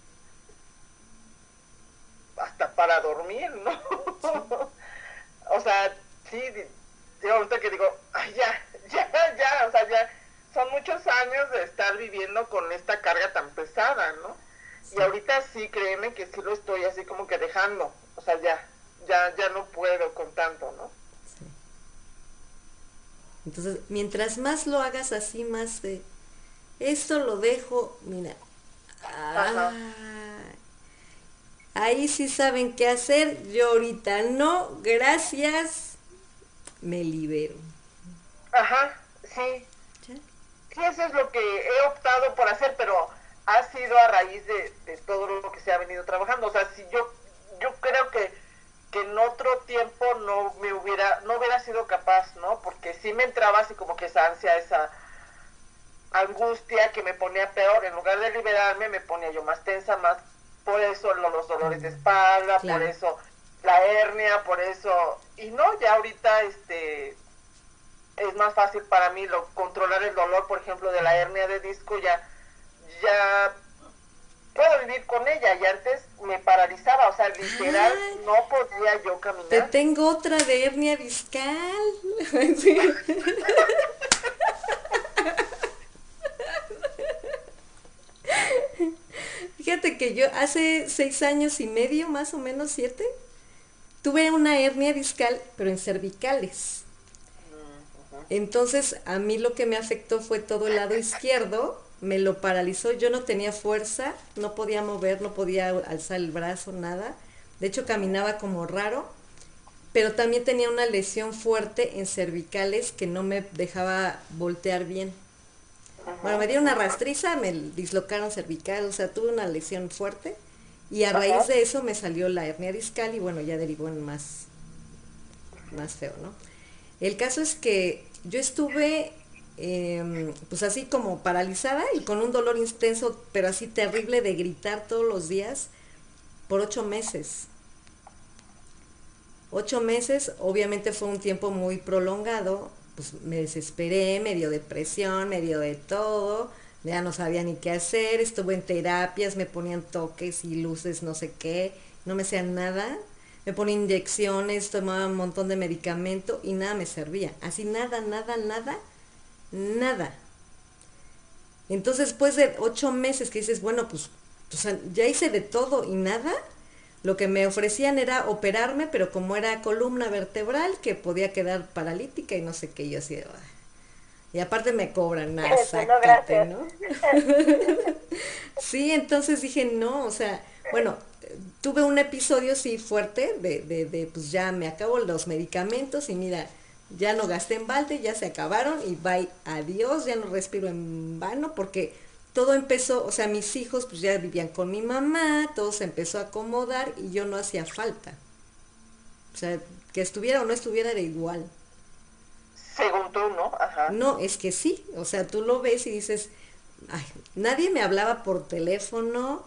hasta para dormir, ¿no? o sea, sí, digo ahorita que digo, ay, ya, ya, ya, o sea, ya son muchos años de estar viviendo con esta carga tan pesada, ¿no? Y ahorita sí, créeme que sí lo estoy así como que dejando, o sea, ya, ya, ya no puedo con tanto, ¿no? Sí. Entonces, mientras más lo hagas así, más de, esto lo dejo, mira, ah, Ahí sí saben qué hacer. Yo ahorita no, gracias. Me libero. Ajá, sí. ¿Sí? eso es lo que he optado por hacer, pero ha sido a raíz de, todo lo que se ha venido trabajando. O sea, si yo, yo creo que, que en otro tiempo no me hubiera, no hubiera sido capaz, ¿no? Porque sí me entraba así como que esa ansia, esa angustia que me ponía peor. En lugar de liberarme, me ponía yo más tensa, más por eso los dolores de espalda, por eso la hernia, por eso, y no, ya ahorita este es más fácil para mí lo, controlar el dolor, por ejemplo, de la hernia de disco, ya, ya puedo vivir con ella y antes me paralizaba, o sea, literal no podía yo caminar. Te tengo otra de hernia discal. Fíjate que yo hace seis años y medio, más o menos siete, tuve una hernia discal, pero en cervicales. Entonces, a mí lo que me afectó fue todo el lado izquierdo, me lo paralizó, yo no tenía fuerza, no podía mover, no podía alzar el brazo, nada. De hecho, caminaba como raro, pero también tenía una lesión fuerte en cervicales que no me dejaba voltear bien. Bueno, me dieron una rastriza, me dislocaron cervical, o sea, tuve una lesión fuerte y a raíz de eso me salió la hernia discal y bueno, ya derivó en más, más feo, ¿no? El caso es que yo estuve em, pues así como paralizada y con un dolor intenso, pero así terrible de gritar todos los días por ocho meses. Ocho meses, obviamente fue un tiempo muy prolongado, pues me desesperé, me dio depresión, me dio de todo, ya no sabía ni qué hacer, estuve en terapias, me ponían toques y luces, no sé qué, no me hacían nada, me ponían inyecciones, tomaba un montón de medicamento y nada me servía, así nada, nada, nada, nada. Entonces después de ocho meses que dices, bueno, pues, ya hice de todo y nada, lo que me ofrecían era operarme, pero como era columna vertebral, que podía quedar paralítica y no sé qué, yo así, y aparte me cobran, nada, sácate, ¿no? sí, entonces dije, no, o sea, bueno, tuve un episodio sí fuerte de, de, de, pues ya me acabo los medicamentos y mira, ya no gasté en balde, ya se acabaron y bye, adiós, ya no respiro en vano porque todo empezó, o sea, mis hijos pues ya vivían con mi mamá, todo se empezó a acomodar y yo no hacía falta. O sea, que estuviera o no estuviera era igual. Según tú, ¿no? Ajá. No, es que sí, o sea, tú lo ves y dices, ay, nadie me hablaba por teléfono.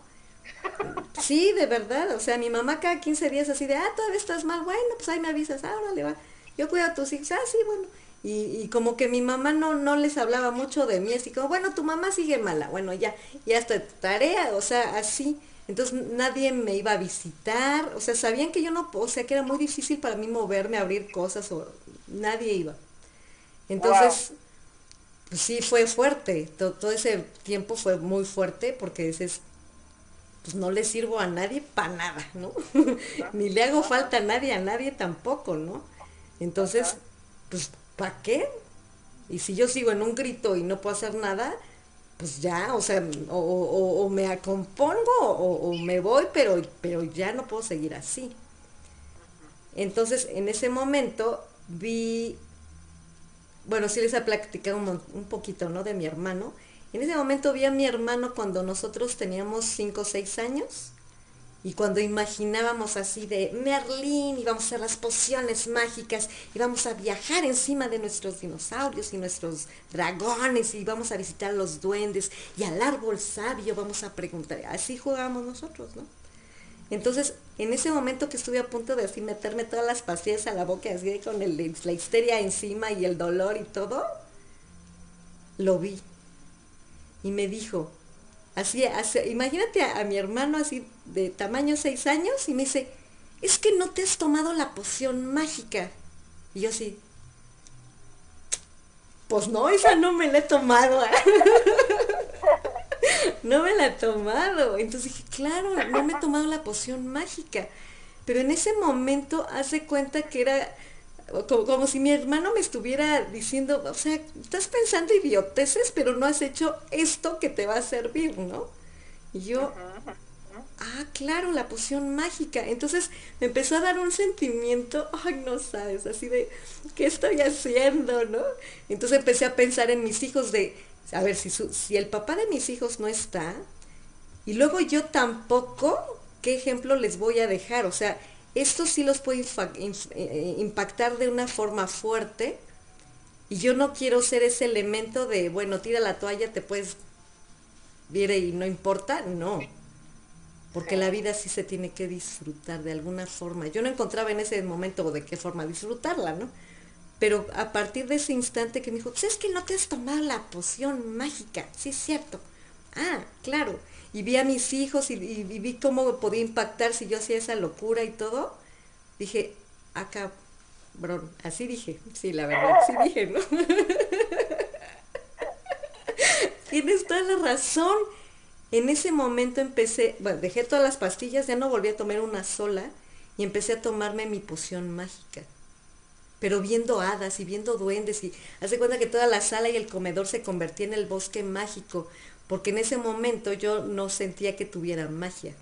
Sí, de verdad, o sea, mi mamá cada 15 días así de, ah, todavía estás mal, bueno, pues ahí me avisas, ahora le va. Yo cuido a tus hijos, ah, sí, bueno y, como que mi mamá no, no les hablaba mucho de mí, así como, bueno, tu mamá sigue mala, bueno, ya, ya está tarea, o sea, así. Entonces nadie me iba a visitar, o sea, sabían que yo no, o sea, que era muy difícil para mí moverme, abrir cosas, o nadie iba. Entonces, pues sí, fue fuerte, todo, todo ese tiempo fue muy fuerte porque dices, pues no le sirvo a nadie para nada, ¿no? Ni le hago falta a nadie, a nadie tampoco, ¿no? Entonces, pues, ¿para qué? Y si yo sigo en un grito y no puedo hacer nada, pues ya, o sea, o, me acompongo o, me voy, pero, pero ya no puedo seguir así. Entonces, en ese momento vi, bueno, sí les he platicado un, un poquito, ¿no? De mi hermano. En ese momento vi a mi hermano cuando nosotros teníamos 5 o 6 años y cuando imaginábamos así de Merlín, íbamos a hacer las pociones mágicas, íbamos a viajar encima de nuestros dinosaurios y nuestros dragones, y íbamos a visitar los duendes y al árbol sabio vamos a preguntar. Así jugábamos nosotros, ¿no? Entonces, en ese momento que estuve a punto de así meterme todas las pastillas a la boca, así con la histeria encima y el dolor y todo, lo vi. Y me dijo, Así, imagínate a, mi hermano así de tamaño 6 años y me dice, es que no te has tomado la poción mágica. Y yo así, pues no, esa no me la he tomado. no me la he tomado. Entonces dije, claro, no me he tomado la poción mágica. Pero en ese momento hace cuenta que era como, si mi hermano me estuviera diciendo, o sea, estás pensando idioteces, pero no has hecho esto que te va a servir, ¿no? Y yo, ah, claro, la poción mágica. Entonces me empezó a dar un sentimiento, ay, no sabes, así de, ¿qué estoy haciendo, no? Entonces empecé a pensar en mis hijos de, a ver, si, si el papá de mis hijos no está, y luego yo tampoco, ¿qué ejemplo les voy a dejar? O sea, esto sí los puede eh, impactar de una forma fuerte y yo no quiero ser ese elemento de, bueno, tira la toalla, te puedes ver y no importa, no. Porque la vida sí se tiene que disfrutar de alguna forma. Yo no encontraba en ese momento de qué forma disfrutarla, ¿no? Pero a partir de ese instante que me dijo, pues es que no te has tomado la poción mágica, sí es cierto. Ah, claro y vi a mis hijos y, vi cómo podía impactar si yo hacía esa locura y todo, dije, acá, bro, así dije, sí, la verdad, sí dije, ¿no? Tienes toda la razón. En ese momento empecé, bueno, dejé todas las pastillas, ya no volví a tomar una sola y empecé a tomarme mi poción mágica. Pero viendo hadas y viendo duendes y hace cuenta que toda la sala y el comedor se convertía en el bosque mágico porque en ese momento yo no sentía que tuviera magia.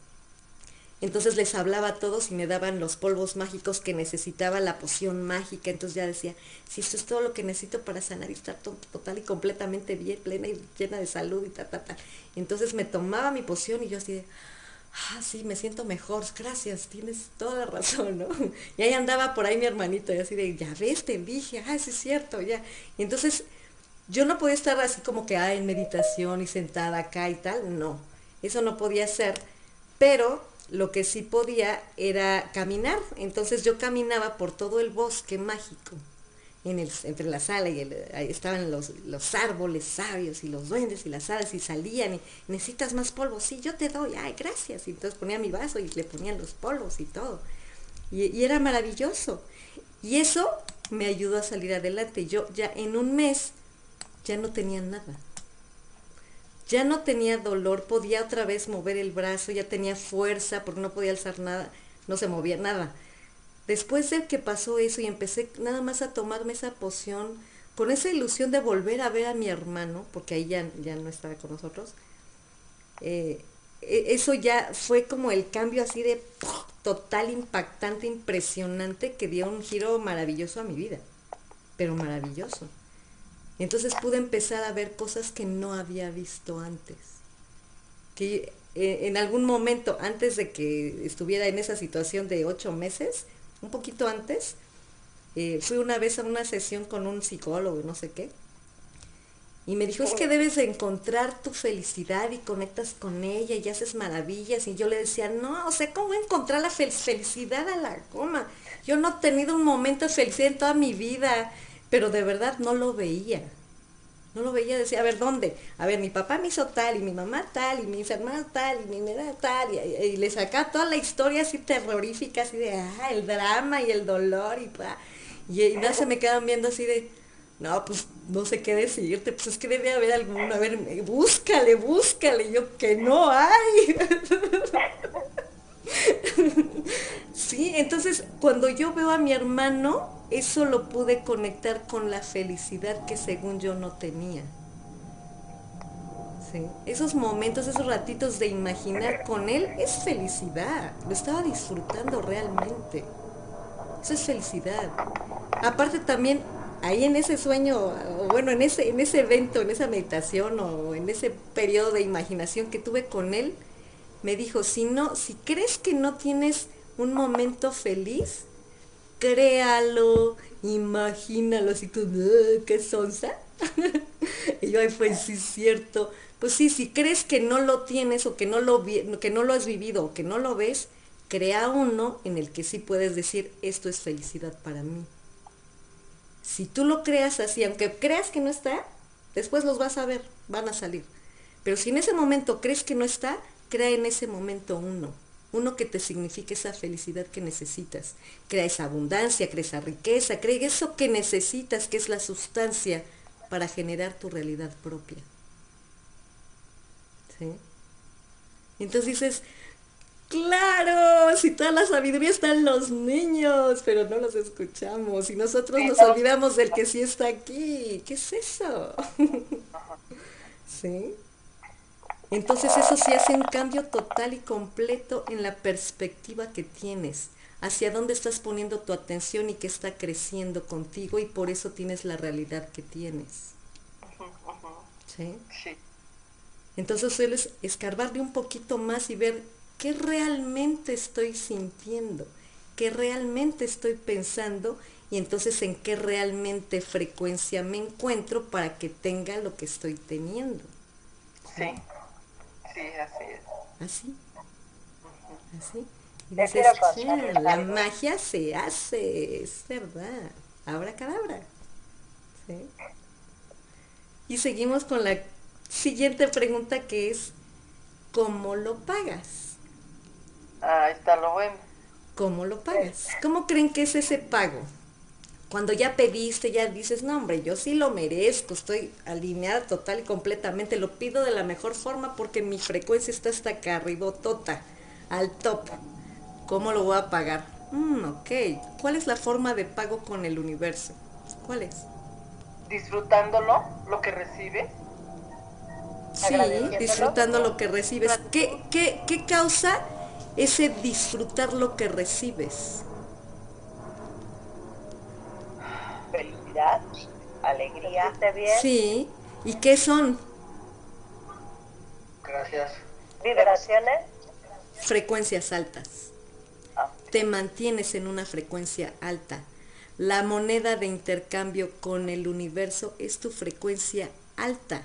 Entonces les hablaba a todos y me daban los polvos mágicos que necesitaba, la poción mágica. Entonces ya decía, si esto es todo lo que necesito para sanar y estar total y completamente bien, plena y llena de salud y ta, ta, ta. Entonces me tomaba mi poción y yo así de, ah, sí, me siento mejor, gracias, tienes toda la razón, ¿no? Y ahí andaba por ahí mi hermanito y así de, ya ves, te dije, ah, sí es cierto, ya. Y entonces yo no podía estar así como que ah, en meditación y sentada acá y tal, no, eso no podía ser, pero lo que sí podía era caminar, entonces yo caminaba por todo el bosque mágico, en el, entre la sala y estaban los, los, árboles sabios y los duendes y las hadas y salían y necesitas más polvo, sí, yo te doy, ay, gracias, y entonces ponía mi vaso y le ponían los polvos y todo, y era maravilloso, y eso me ayudó a salir adelante, yo ya en un mes ya no tenía nada. Ya no tenía dolor, podía otra vez mover el brazo, ya tenía fuerza porque no podía alzar nada, no se movía nada. Después de que pasó eso y empecé nada más a tomarme esa poción, con esa ilusión de volver a ver a mi hermano, porque ahí ya, ya no estaba con nosotros, eh, e, eso ya fue como el cambio así de total, impactante, impresionante, que dio un giro maravilloso a mi vida, pero maravilloso. Entonces pude empezar a ver cosas que no había visto antes. Que eh, en algún momento, antes de que estuviera en esa situación de ocho meses, un poquito antes, eh, fui una vez a una sesión con un psicólogo, no sé qué, y me dijo, es que debes de encontrar tu felicidad y conectas con ella y haces maravillas. Y yo le decía, no, o sea, ¿cómo encontrar la felicidad a la goma? Yo no he tenido un momento de felicidad en toda mi vida pero de verdad no lo veía. No lo veía, decía, a ver, ¿dónde? A ver, mi papá me hizo tal, y mi mamá tal, y mi hermana tal, y mi nena tal, y, le sacaba toda la historia así terrorífica, así de, ah, el drama y el dolor, y, pa, y, y no se me quedan viendo así de, no, pues no sé qué decirte, pues es que debe haber alguno, a ver, búscale, búscale, yo que no hay. sí, entonces cuando yo veo a mi hermano, eso lo pude conectar con la felicidad que según yo no tenía. Sí, esos momentos, esos ratitos de imaginar con él es felicidad, lo estaba disfrutando realmente. Eso es felicidad. Aparte también ahí en ese sueño, o bueno, en ese, en ese evento, en esa meditación o en ese periodo de imaginación que tuve con él, me dijo, si no, si crees que no tienes un momento feliz, créalo, imagínalo, así como, ¿qué sonsa? y yo, ay, pues sí es cierto. Pues sí, si crees que no lo tienes o que no lo, que no lo has vivido o que no lo ves, crea uno en el que sí puedes decir, esto es felicidad para mí. Si tú lo creas así, aunque creas que no está, después los vas a ver, van a salir. Pero si en ese momento crees que no está, crea en ese momento uno. Uno que te signifique esa felicidad que necesitas. Crea esa abundancia, crea esa riqueza, crea eso que necesitas, que es la sustancia para generar tu realidad propia. ¿Sí? Entonces dices, Claro, si toda la sabiduría está en los niños, pero no los escuchamos y nosotros nos olvidamos del que sí está aquí. ¿Qué es eso? ¿Sí? Entonces eso sí hace un cambio total y completo en la perspectiva que tienes, hacia dónde estás poniendo tu atención y qué está creciendo contigo y por eso tienes la realidad que tienes. ¿Sí? Sí. Entonces sueles escarbarle un poquito más y ver qué realmente estoy sintiendo, qué realmente estoy pensando y entonces en qué realmente frecuencia me encuentro para que tenga lo que estoy teniendo. Sí, sí, así es. Así. Así. Y dices, la magia se hace, es verdad. Abra cadabra. ¿Sí? Y seguimos con la siguiente pregunta que es, ¿cómo lo pagas? Ahí está lo bueno. ¿Cómo lo pagas? ¿Cómo creen que es ese pago? Cuando ya pediste, ya dices, no hombre, yo sí lo merezco, estoy alineada total y completamente, lo pido de la mejor forma porque mi frecuencia está hasta acá, arriba, tota, al top. ¿Cómo lo voy a pagar? Mm, ok. ¿Cuál es la forma de pago con el universo? ¿Cuál es? Disfrutándolo, lo que recibe. Sí, disfrutando lo que recibes. ¿Qué, qué, qué causa ese disfrutar lo que recibes. Felicidad, alegría, bien? Sí, ¿y qué son? Gracias. Vibraciones. Frecuencias altas. Ah. Te mantienes en una frecuencia alta. La moneda de intercambio con el universo es tu frecuencia alta.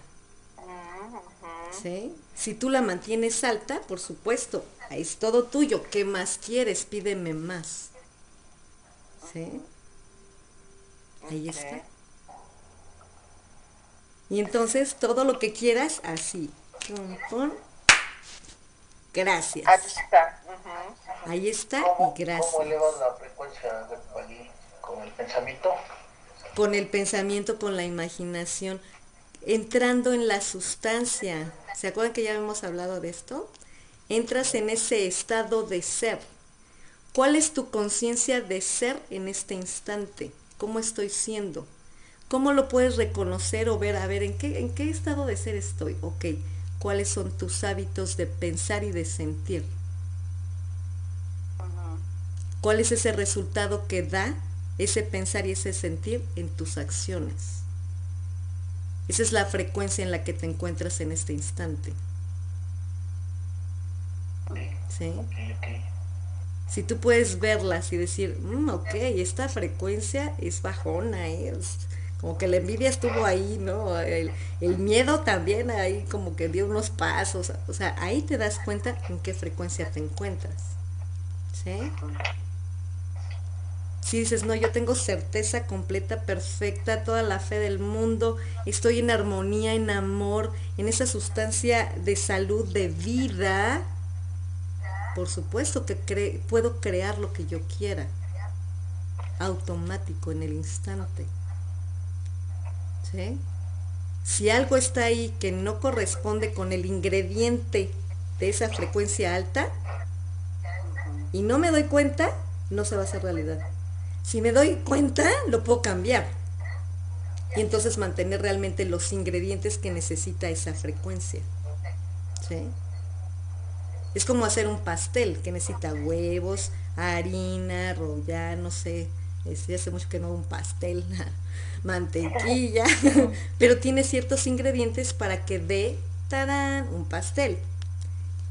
¿Sí? Si tú la mantienes alta, por supuesto, es todo tuyo. ¿Qué más quieres? Pídeme más. ¿Sí? Ahí está. Y entonces todo lo que quieras, así. Gracias. Ahí está. Ahí está y gracias. ¿Cómo elevas la frecuencia con el pensamiento? Con el pensamiento, con la imaginación, entrando en la sustancia. ¿Se acuerdan que ya hemos hablado de esto? entras en ese estado de ser. ¿Cuál es tu conciencia de ser en este instante? ¿Cómo estoy siendo? ¿Cómo lo puedes reconocer o ver? A ver, ¿en qué, en qué estado de ser estoy? Ok, ¿cuáles son tus hábitos de pensar y de sentir? ¿Cuál es ese resultado que da ese pensar y ese sentir en tus acciones? Esa es la frecuencia en la que te encuentras en este instante. ¿sí? Si tú puedes verlas y decir, mm, ok, esta frecuencia es bajona, es como que la envidia estuvo ahí, ¿no? El, miedo también ahí como que dio unos pasos, o sea, ahí te das cuenta en qué frecuencia te encuentras, ¿sí? Si dices, no, yo tengo certeza completa, perfecta, toda la fe del mundo, estoy en armonía, en amor, en esa sustancia de salud, de vida, por supuesto que puedo crear lo que yo quiera, automático, en el instante. Si algo está ahí que no corresponde con el ingrediente de esa frecuencia alta y no me doy cuenta, no se va a hacer realidad. Si me doy cuenta, lo puedo cambiar. Y entonces mantener realmente los ingredientes que necesita esa frecuencia. ¿Sí? Es como hacer un pastel que necesita huevos, harina, rollar, no sé. Es, hace mucho que no un pastel, mantequilla, pero tiene ciertos ingredientes para que dé, tarán, un pastel.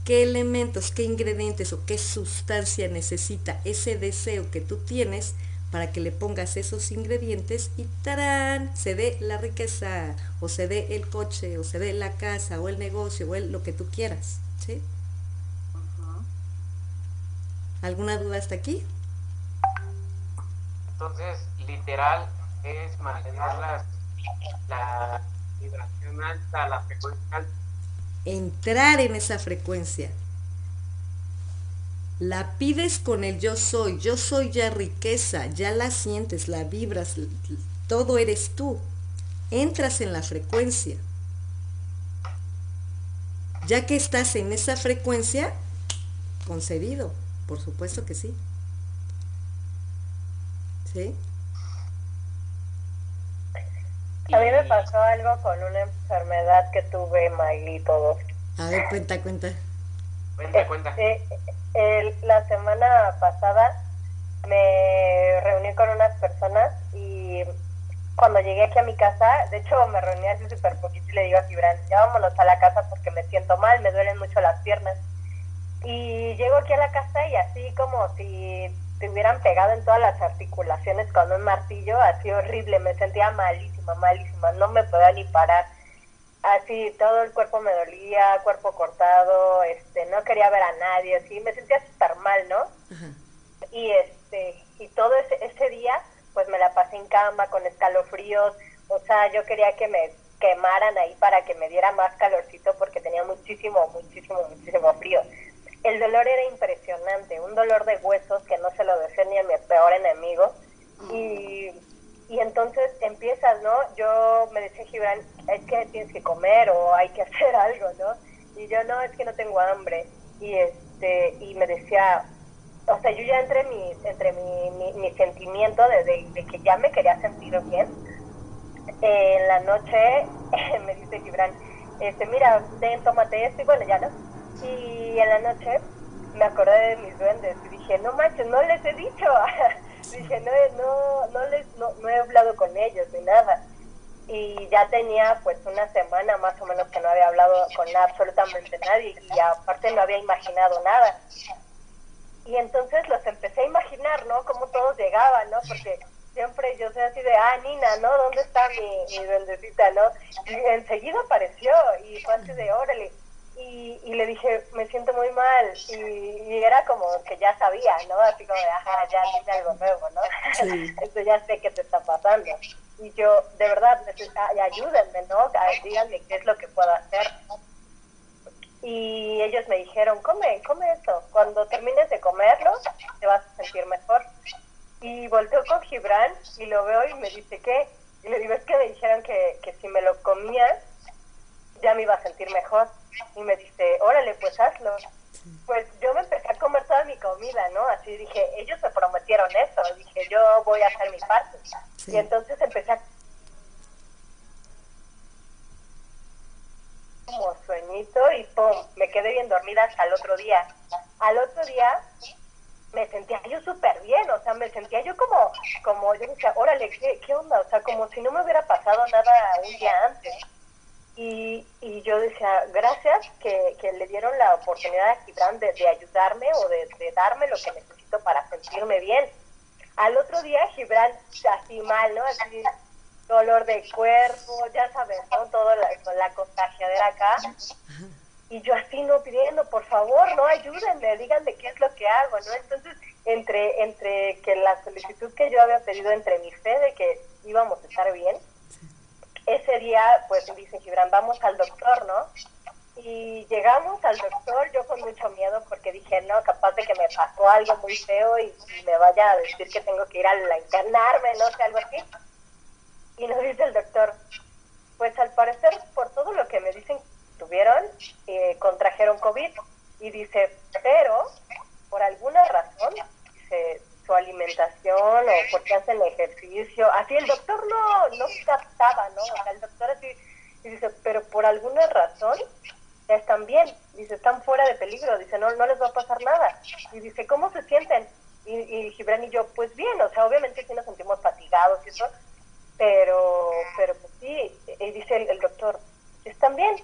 ¿Qué elementos, qué ingredientes o qué sustancia necesita ese deseo que tú tienes para que le pongas esos ingredientes y tarán, se dé la riqueza o se dé el coche o se dé la casa o el negocio o lo que tú quieras. ¿sí? ¿Alguna duda hasta aquí? Entonces, literal, es mantener la vibración alta, la frecuencia alta. Entrar en esa frecuencia. La pides con el yo soy, yo soy ya riqueza, ya la sientes, la vibras, todo eres tú. Entras en la frecuencia. Ya que estás en esa frecuencia, concedido, por supuesto que sí. ¿Sí? A mí me pasó algo con una enfermedad que tuve, Magli, todo. A ver, cuenta, cuenta. Cuenta, cuenta. Este, la semana pasada me reuní con unas personas y cuando llegué aquí a mi casa, de hecho me reuní hace súper poquito y le digo a Gibran, ya vámonos a la casa porque me siento mal, me duelen mucho las piernas. Y llego aquí a la casa y así como si te hubieran pegado en todas las articulaciones con un martillo, así horrible, me sentía malísima, malísima, no me podía ni parar. Así, todo el cuerpo me dolía, cuerpo cortado, este, no quería ver a nadie, así, me sentía súper mal, ¿no? Y este, y todo ese, ese día, pues me la pasé en cama con escalofríos, o sea, yo quería que me quemaran ahí para que me diera más calorcito porque tenía muchísimo, muchísimo, muchísimo frío el dolor era impresionante, un dolor de huesos que no se lo deseo ni a mi peor enemigo. Y, y entonces empiezas, ¿no? Yo me decía Gibran, es que tienes que comer o hay que hacer algo, ¿no? Y yo, no, es que no tengo hambre. Y, este, y me decía, o sea, yo ya entre mi, entre mi, mi, sentimiento de, que ya me quería sentir bien, en la noche me dice Gibran, este, mira, ten, tómate esto y bueno, ya no y en la noche me acordé de mis duendes y dije, no manches, no les he dicho. dije, no, no, no, les, no, no he hablado con ellos ni nada. Y ya tenía pues una semana más o menos que no había hablado con absolutamente nadie y aparte no había imaginado nada. Y entonces los empecé a imaginar, ¿no? Cómo todos llegaban, ¿no? Porque siempre yo soy así de, ah, Nina, ¿no? ¿Dónde está mi, mi duendecita, no? Y enseguida apareció y fue así de, órale y, y le dije, me siento muy mal. Y, era como que ya sabía, ¿no? Así como de, ajá, ya tiene algo nuevo, ¿no? Esto ya sé qué te está pasando. Y yo, de verdad, ayúdenme, ¿no? Díganme qué es lo que puedo hacer. Y ellos me dijeron, come, come esto. Cuando termines de comerlo, te vas a sentir mejor. Y volteo con Gibran y lo veo y me dice, ¿qué? Y le digo, es que me dijeron que, que si me lo comía, ya me iba a sentir mejor. Y me dice, órale, pues hazlo. Pues yo me empecé a comer toda mi comida, ¿no? Así dije, ellos me prometieron eso. Dije, yo voy a hacer mi parte. Y entonces empecé a como sueñito y pum, me quedé bien dormida hasta el otro día. Al otro día me sentía yo súper bien, o sea, me sentía yo como, como yo decía, órale, ¿qué, ¿qué onda? O sea, como si no me hubiera pasado nada un día antes. Y, y yo decía, gracias que, que, le dieron la oportunidad a Gibran de, de ayudarme o de, darme lo que necesito para sentirme bien. Al otro día Gibran así mal, ¿no? Así dolor de cuerpo, ya sabes, ¿no? Todo la, la contagiadera acá. y yo así no pidiendo, por favor, no ayúdenme, díganme qué es lo que hago, ¿no? Entonces, entre, entre que la solicitud que yo había pedido, entre mi fe de que íbamos a estar bien, ese día, pues dice Gibran, vamos al doctor, ¿no? Y llegamos al doctor, yo con mucho miedo, porque dije, no, capaz de que me pasó algo muy feo y, me vaya a decir que tengo que ir a la internarme, no sé, algo así. Y nos dice el doctor, pues al parecer, por todo lo que me dicen tuvieron, eh, contrajeron COVID. Y dice, pero por alguna razón, dice, su alimentación o porque hacen ejercicio, así el doctor no, no captaba, ¿no? O sea, el doctor así, y dice, pero por alguna razón ya están bien, dice, están fuera de peligro, dice, no, no les va a pasar nada. Y dice, ¿cómo se sienten? Y, y Gibran y yo, pues bien, o sea, obviamente sí nos sentimos fatigados y eso, pero, pero pues sí, y dice el, el doctor, están bien,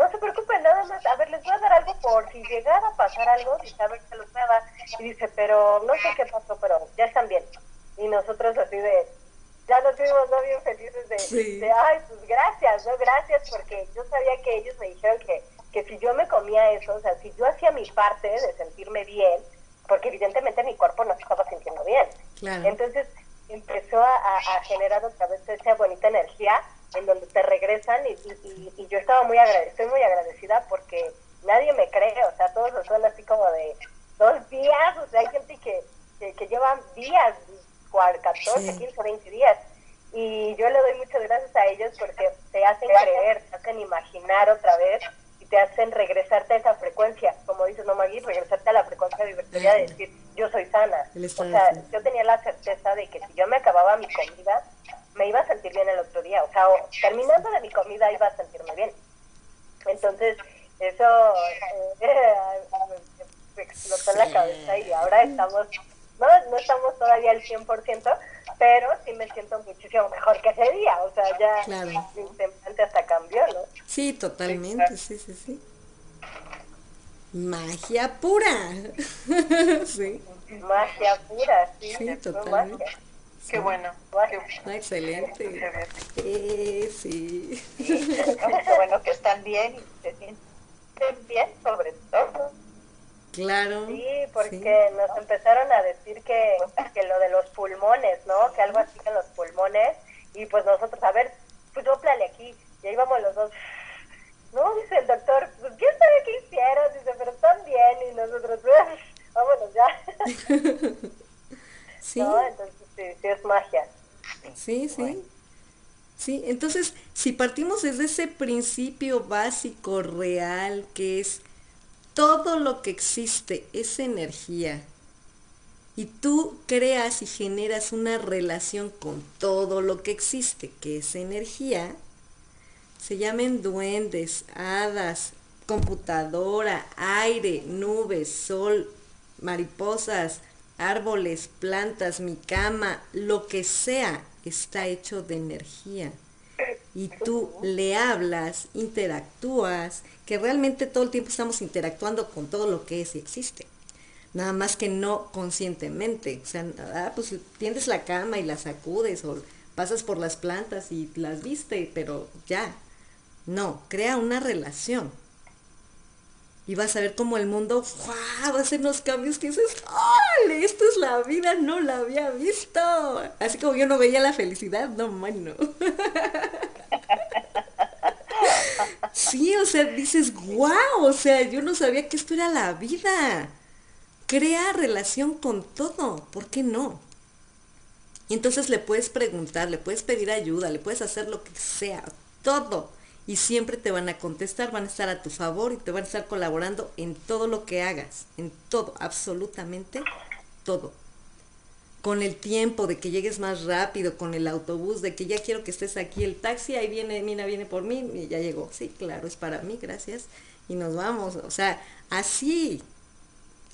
no se preocupen, nada más, a ver, les voy a dar algo por si llegara a pasar algo, a ver, se los voy a dar. Y dice, pero no sé qué pasó, pero ya están bien. Y nosotros así de, ya nos fuimos no bien felices de, ay, pues gracias, no gracias, porque yo sabía que ellos me dijeron que, que si yo me comía eso, o sea, si yo hacía mi parte de sentirme bien, porque evidentemente mi cuerpo no se estaba sintiendo bien. Entonces empezó a, a generar otra vez esa bonita energía en donde te regresan y, y, yo estaba muy agradecida, estoy muy agradecida porque nadie me cree, o sea, todos son así como de dos días, o sea, hay gente que, que, llevan días, 14, 15, 20 días, y yo le doy muchas gracias a ellos porque te hacen creer, te hacen imaginar otra vez y te hacen regresarte a esa frecuencia, como dices, no Maggie, regresarte a la frecuencia divertida de decir, yo soy sana. O sea, yo tenía la certeza de que si yo me acababa mi comida, me iba a sentir bien el otro día. O sea, terminando de mi comida iba a sentirme bien. Entonces, eso eh, me explotó en la cabeza y ahora estamos, no, no estamos todavía al 100%, pero sí me siento muchísimo mejor que ese día. O sea, ya claro. mi semblante hasta cambió, ¿no? Sí, totalmente, sí, sí, sí. Magia pura. sí. Magia pura, sí. Sí, totalmente. Qué bueno. Qué... excelente. Eh, sí. Qué bueno que están bien y se sienten bien sobre todo. Claro. Sí, porque nos empezaron a decir que, que lo de los pulmones, ¿no? Que algo así en los pulmones. Y pues nosotros, a ver, pues soplale aquí. Y ahí vamos los dos. No, dice el doctor, pues quién sabe qué hicieron. Dice, pero están bien. Y nosotros, vámonos ya. Sí. ¿No? Entonces, sí, es magia. Sí, sí. Sí, entonces, si partimos desde ese principio básico, real, que es todo lo que existe es energía, y tú creas y generas una relación con todo lo que existe, que es energía, se llamen duendes, hadas, computadora, aire, nubes, sol, mariposas, árboles, plantas, mi cama, lo que sea, está hecho de energía. Y tú le hablas, interactúas, que realmente todo el tiempo estamos interactuando con todo lo que es y existe. Nada más que no conscientemente. O sea, ah, pues tiendes la cama y la sacudes o pasas por las plantas y las viste, pero ya. No, crea una relación y vas a ver cómo el mundo va a hacer unos cambios que dices, ¡Ay! Esto es la vida, no la había visto. Así como yo no veía la felicidad, no, mano. Sí, o sea, dices, wow, o sea, yo no sabía que esto era la vida. Crea relación con todo, ¿por qué no? Y entonces le puedes preguntar, le puedes pedir ayuda, le puedes hacer lo que sea, todo y siempre te van a contestar, van a estar a tu favor y te van a estar colaborando en todo lo que hagas, en todo, absolutamente todo. Con el tiempo de que llegues más rápido, con el autobús, de que ya quiero que estés aquí, el taxi, ahí viene, Mina viene por mí y ya llegó. Sí, claro, es para mí, gracias. Y nos vamos. O sea, así,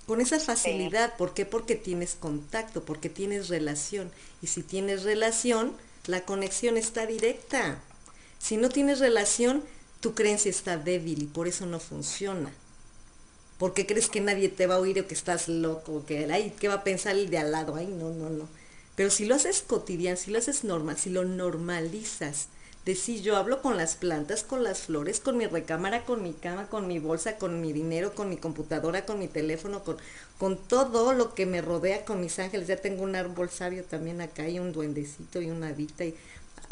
con esa facilidad. ¿Por qué? Porque tienes contacto, porque tienes relación. Y si tienes relación, la conexión está directa. Si no tienes relación, tu creencia está débil y por eso no funciona. ¿Por qué crees que nadie te va a oír o que estás loco? Que, ay, ¿qué va a pensar el de al lado? Ay, no, no, no. Pero si lo haces cotidiano, si lo haces normal, si lo normalizas, de si yo hablo con las plantas, con las flores, con mi recámara, con mi cama, con mi bolsa, con mi dinero, con mi computadora, con mi teléfono, con, con todo lo que me rodea, con mis ángeles. Ya tengo un árbol sabio también acá y un duendecito y una hadita. Y,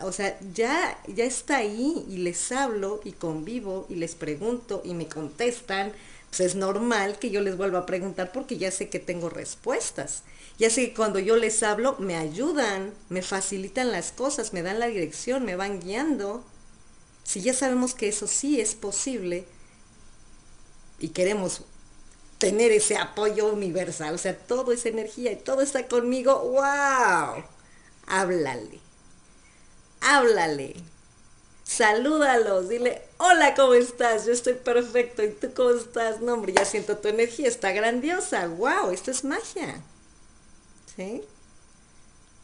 o sea, ya, ya está ahí y les hablo y convivo y les pregunto y me contestan. Pues es normal que yo les vuelva a preguntar porque ya sé que tengo respuestas. Ya sé que cuando yo les hablo me ayudan, me facilitan las cosas, me dan la dirección, me van guiando. Si ya sabemos que eso sí es posible y queremos tener ese apoyo universal, o sea, todo es energía y todo está conmigo, wow, háblale, háblale, salúdalos, dile, hola, ¿cómo estás? Yo estoy perfecto, ¿y tú cómo estás? No, hombre, ya siento tu energía, está grandiosa, wow, esto es magia. ¿sí?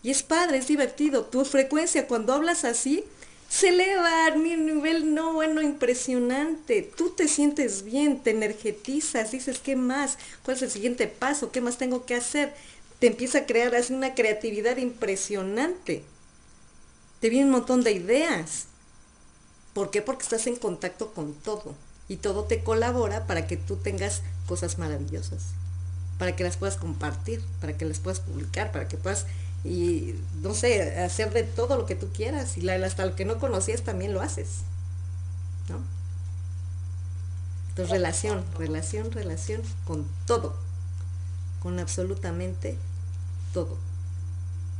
Y es padre, es divertido. Tu frecuencia cuando hablas así se eleva a nivel no bueno, impresionante. Tú te sientes bien, te energetizas, dices, ¿qué más? ¿Cuál es el siguiente paso? ¿Qué más tengo que hacer? Te empieza a crear así una creatividad impresionante. Te viene un montón de ideas. ¿Por qué? Porque estás en contacto con todo. Y todo te colabora para que tú tengas cosas maravillosas para que las puedas compartir, para que las puedas publicar, para que puedas, y no sé, hacer de todo lo que tú quieras. Y hasta lo que no conocías también lo haces. ¿No? Entonces, relación, relación, relación con todo. Con absolutamente todo.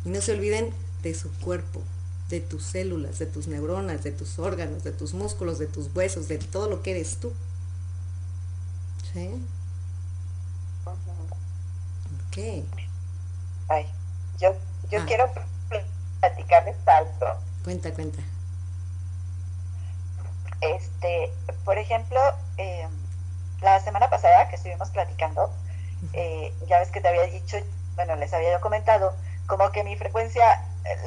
Y no se olviden de su cuerpo, de tus células, de tus neuronas, de tus órganos, de tus músculos, de tus huesos, de todo lo que eres tú. ¿Sí? ¿Qué? Ay, yo, yo ah. quiero platicarles algo. Cuenta, cuenta. Este, por ejemplo, eh, la semana pasada que estuvimos platicando, eh, ya ves que te había dicho, bueno, les había yo comentado, como que mi frecuencia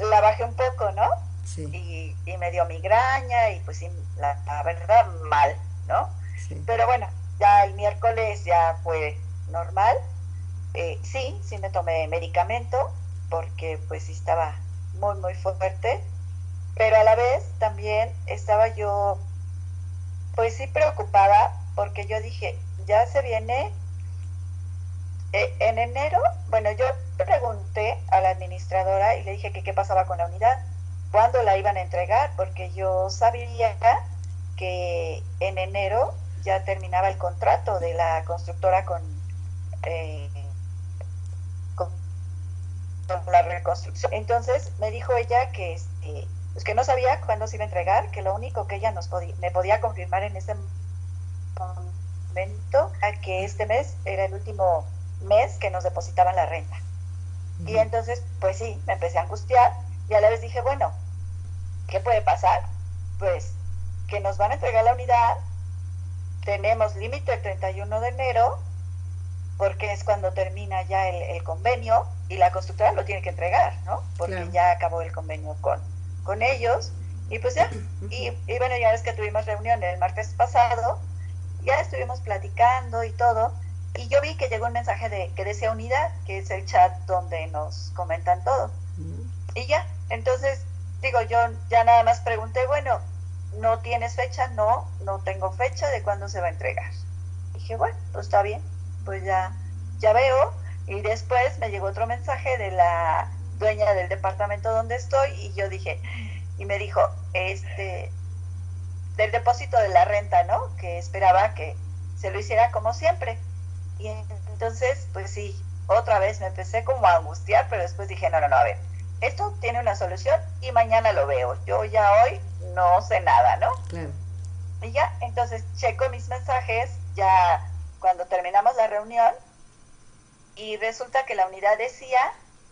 la bajé un poco, ¿no? Sí. Y, y me dio migraña y pues sí, la, la verdad mal, ¿no? Sí. Pero bueno, ya el miércoles ya fue normal eh, sí, sí me tomé medicamento porque pues sí estaba muy, muy fuerte, pero a la vez también estaba yo pues sí preocupada porque yo dije, ya se viene eh, en enero, bueno, yo pregunté a la administradora y le dije que qué pasaba con la unidad, cuándo la iban a entregar, porque yo sabía que en enero ya terminaba el contrato de la constructora con eh, la reconstrucción. Entonces me dijo ella que, este, pues que no sabía cuándo se iba a entregar, que lo único que ella nos podía, me podía confirmar en ese momento que este mes era el último mes que nos depositaban la renta. Y entonces, pues sí, me empecé a angustiar y a la vez dije, bueno, ¿qué puede pasar? Pues que nos van a entregar la unidad, tenemos límite el 31 de enero, porque es cuando termina ya el, convenio y la constructora lo tiene que entregar, ¿no? Porque ya acabó el convenio con, con ellos. Y pues ya, y, bueno, ya ves que tuvimos reunión el martes pasado, ya estuvimos platicando y todo, y yo vi que llegó un mensaje de que decía unidad, que es el chat donde nos comentan todo. Y ya, entonces, digo, yo ya nada más pregunté, bueno, ¿no tienes fecha? No, no tengo fecha de cuándo se va a entregar. dije, bueno, pues está bien pues ya, ya veo. Y después me llegó otro mensaje de la dueña del departamento donde estoy y yo dije, y me dijo, este, del depósito de la renta, ¿no? Que esperaba que se lo hiciera como siempre. Y entonces, pues sí, otra vez me empecé como a angustiar, pero después dije, no, no, no, a ver, esto tiene una solución y mañana lo veo. Yo ya hoy no sé nada, ¿no? Claro. Y ya, entonces checo mis mensajes, ya cuando terminamos la reunión y resulta que la unidad decía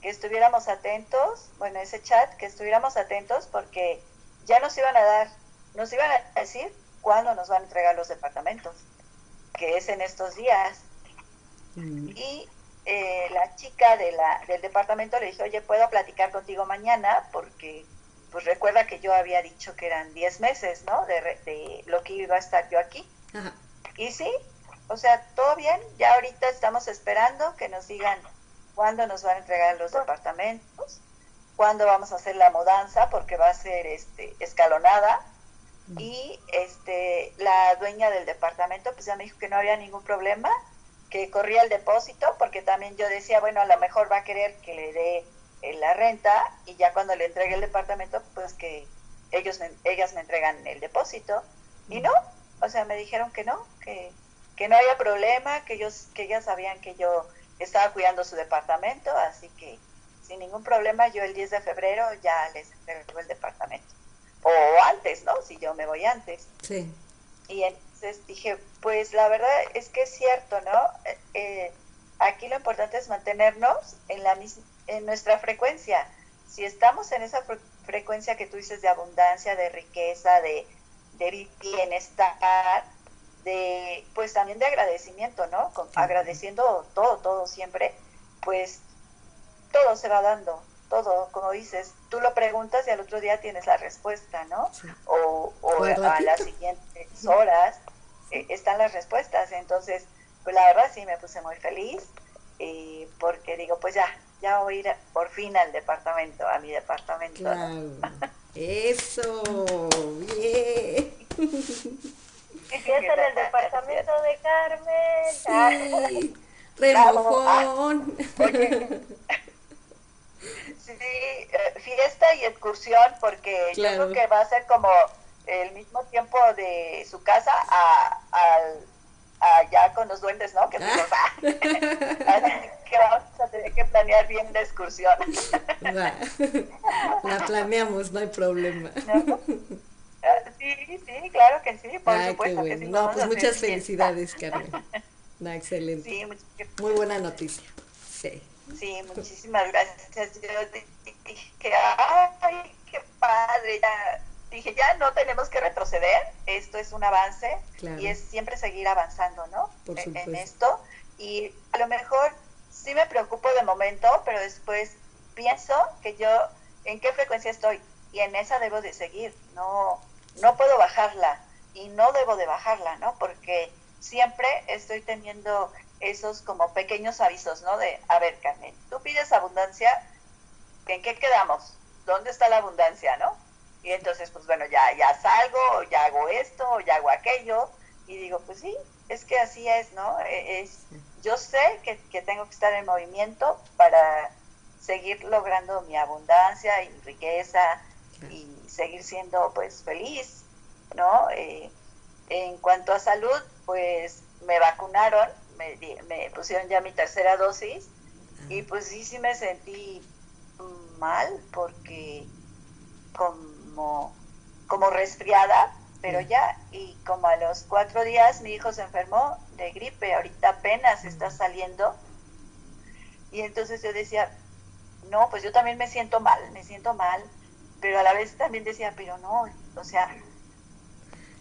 que estuviéramos atentos, bueno, ese chat, que estuviéramos atentos porque ya nos iban a dar, nos iban a decir cuándo nos van a entregar los departamentos, que es en estos días. Mm. Y eh, la chica de la, del departamento le dijo, oye, ¿puedo platicar contigo mañana? Porque, pues recuerda que yo había dicho que eran 10 meses, ¿no? De, de, lo que iba a estar yo aquí. Y sí, o sea, todo bien, ya ahorita estamos esperando que nos digan cuándo nos van a entregar los departamentos, cuándo vamos a hacer la mudanza, porque va a ser este, escalonada. Y este, la dueña del departamento pues ya me dijo que no había ningún problema, que corría el depósito, porque también yo decía, bueno, a lo mejor va a querer que le dé eh, la renta y ya cuando le entregue el departamento, pues que ellos ellas me entregan el depósito. Y no, o sea, me dijeron que no, que, que no había problema, que ellos, que ellas sabían que yo estaba cuidando su departamento, así que sin ningún problema yo el 10 de febrero ya les entrego el departamento. O antes, ¿no? Si yo me voy antes. Sí. Y entonces dije, pues la verdad es que es cierto, ¿no? Eh, aquí lo importante es mantenernos en, la en nuestra frecuencia. Si estamos en esa frecuencia que tú dices de abundancia, de riqueza, de, de bienestar, de pues también de agradecimiento, ¿no? agradeciendo todo, todo siempre, pues todo se va dando, todo, como dices, tú lo preguntas y al otro día tienes la respuesta, ¿no? O, a las siguientes horas eh, están las respuestas, entonces, pues la verdad sí me puse muy feliz y porque digo, pues ya, ya voy a ir por fin al departamento, a mi departamento. Claro. Eso, bien. en el departamento de Carmen. Sí, remojón. sí, eh, fiesta y excursión, porque yo creo que va a ser como el mismo tiempo de su casa a, al allá con los duendes, ¿no? Que, ah. que vamos a tener que planear bien la excursión. La planeamos, no hay problema. Sí, sí, claro que sí, por supuesto que sí. No, pues muchas felicidades, Carmen. No, excelente. Sí, Muy buena noticia. Sí. Sí, muchísimas gracias. Yo dije, ay, qué padre, ya dije, ya no tenemos que retroceder, esto es un avance y es siempre seguir avanzando, ¿no? E, en esto. Y a lo mejor sí me preocupo de momento, pero después pienso que yo en qué frecuencia estoy y en esa debo de seguir, no, no puedo bajarla y no debo de bajarla, ¿no? Porque siempre estoy teniendo esos como pequeños avisos, ¿no? De, a ver, Carmen, tú pides abundancia, ¿en qué quedamos? ¿Dónde está la abundancia, no? Y entonces, pues bueno, ya, ya salgo, ya hago esto, ya hago aquello, y digo, pues sí, es que así es, ¿no? E, es, yo sé que, que tengo que estar en movimiento para seguir logrando mi abundancia y riqueza y seguir siendo pues feliz, ¿no? Eh, en cuanto a salud, pues me vacunaron, me, me pusieron ya mi tercera dosis y pues sí, sí me sentí mal porque con como, resfriada, pero ya, y como a los cuatro días mi hijo se enfermó de gripe, ahorita apenas está saliendo, y entonces yo decía, no, pues yo también me siento mal, me siento mal, pero a la vez también decía, pero no, o sea...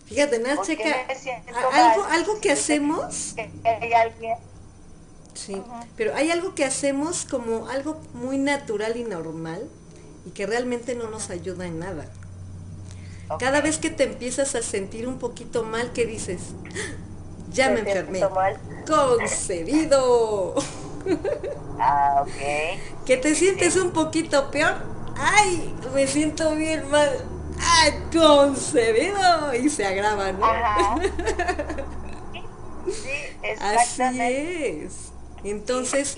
Fíjate, Checa, algo, algo que hacemos... hay alguien... Sí, pero hay algo que hacemos como algo muy natural y normal y que realmente no nos ayuda en nada. Cada vez que te empiezas a sentir un poquito mal, ¿qué dices? Ya me enfermé. Concedido. Ah, ok. Que te sientes un poquito peor. Ay, me siento bien mal. Ay, concedido. Y se agrava, ¿no? Sí, Así es. Entonces,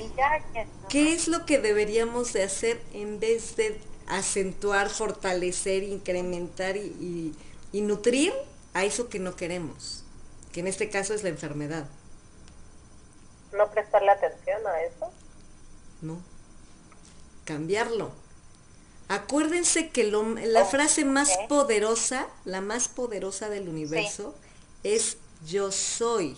¿qué es lo que deberíamos de hacer en vez de acentuar, fortalecer, incrementar y, nutrir a eso que no queremos, que en este caso es la enfermedad. ¿No prestarle atención a eso? No. Cambiarlo. Acuérdense que la oh, frase más poderosa, la más poderosa del universo, es yo soy.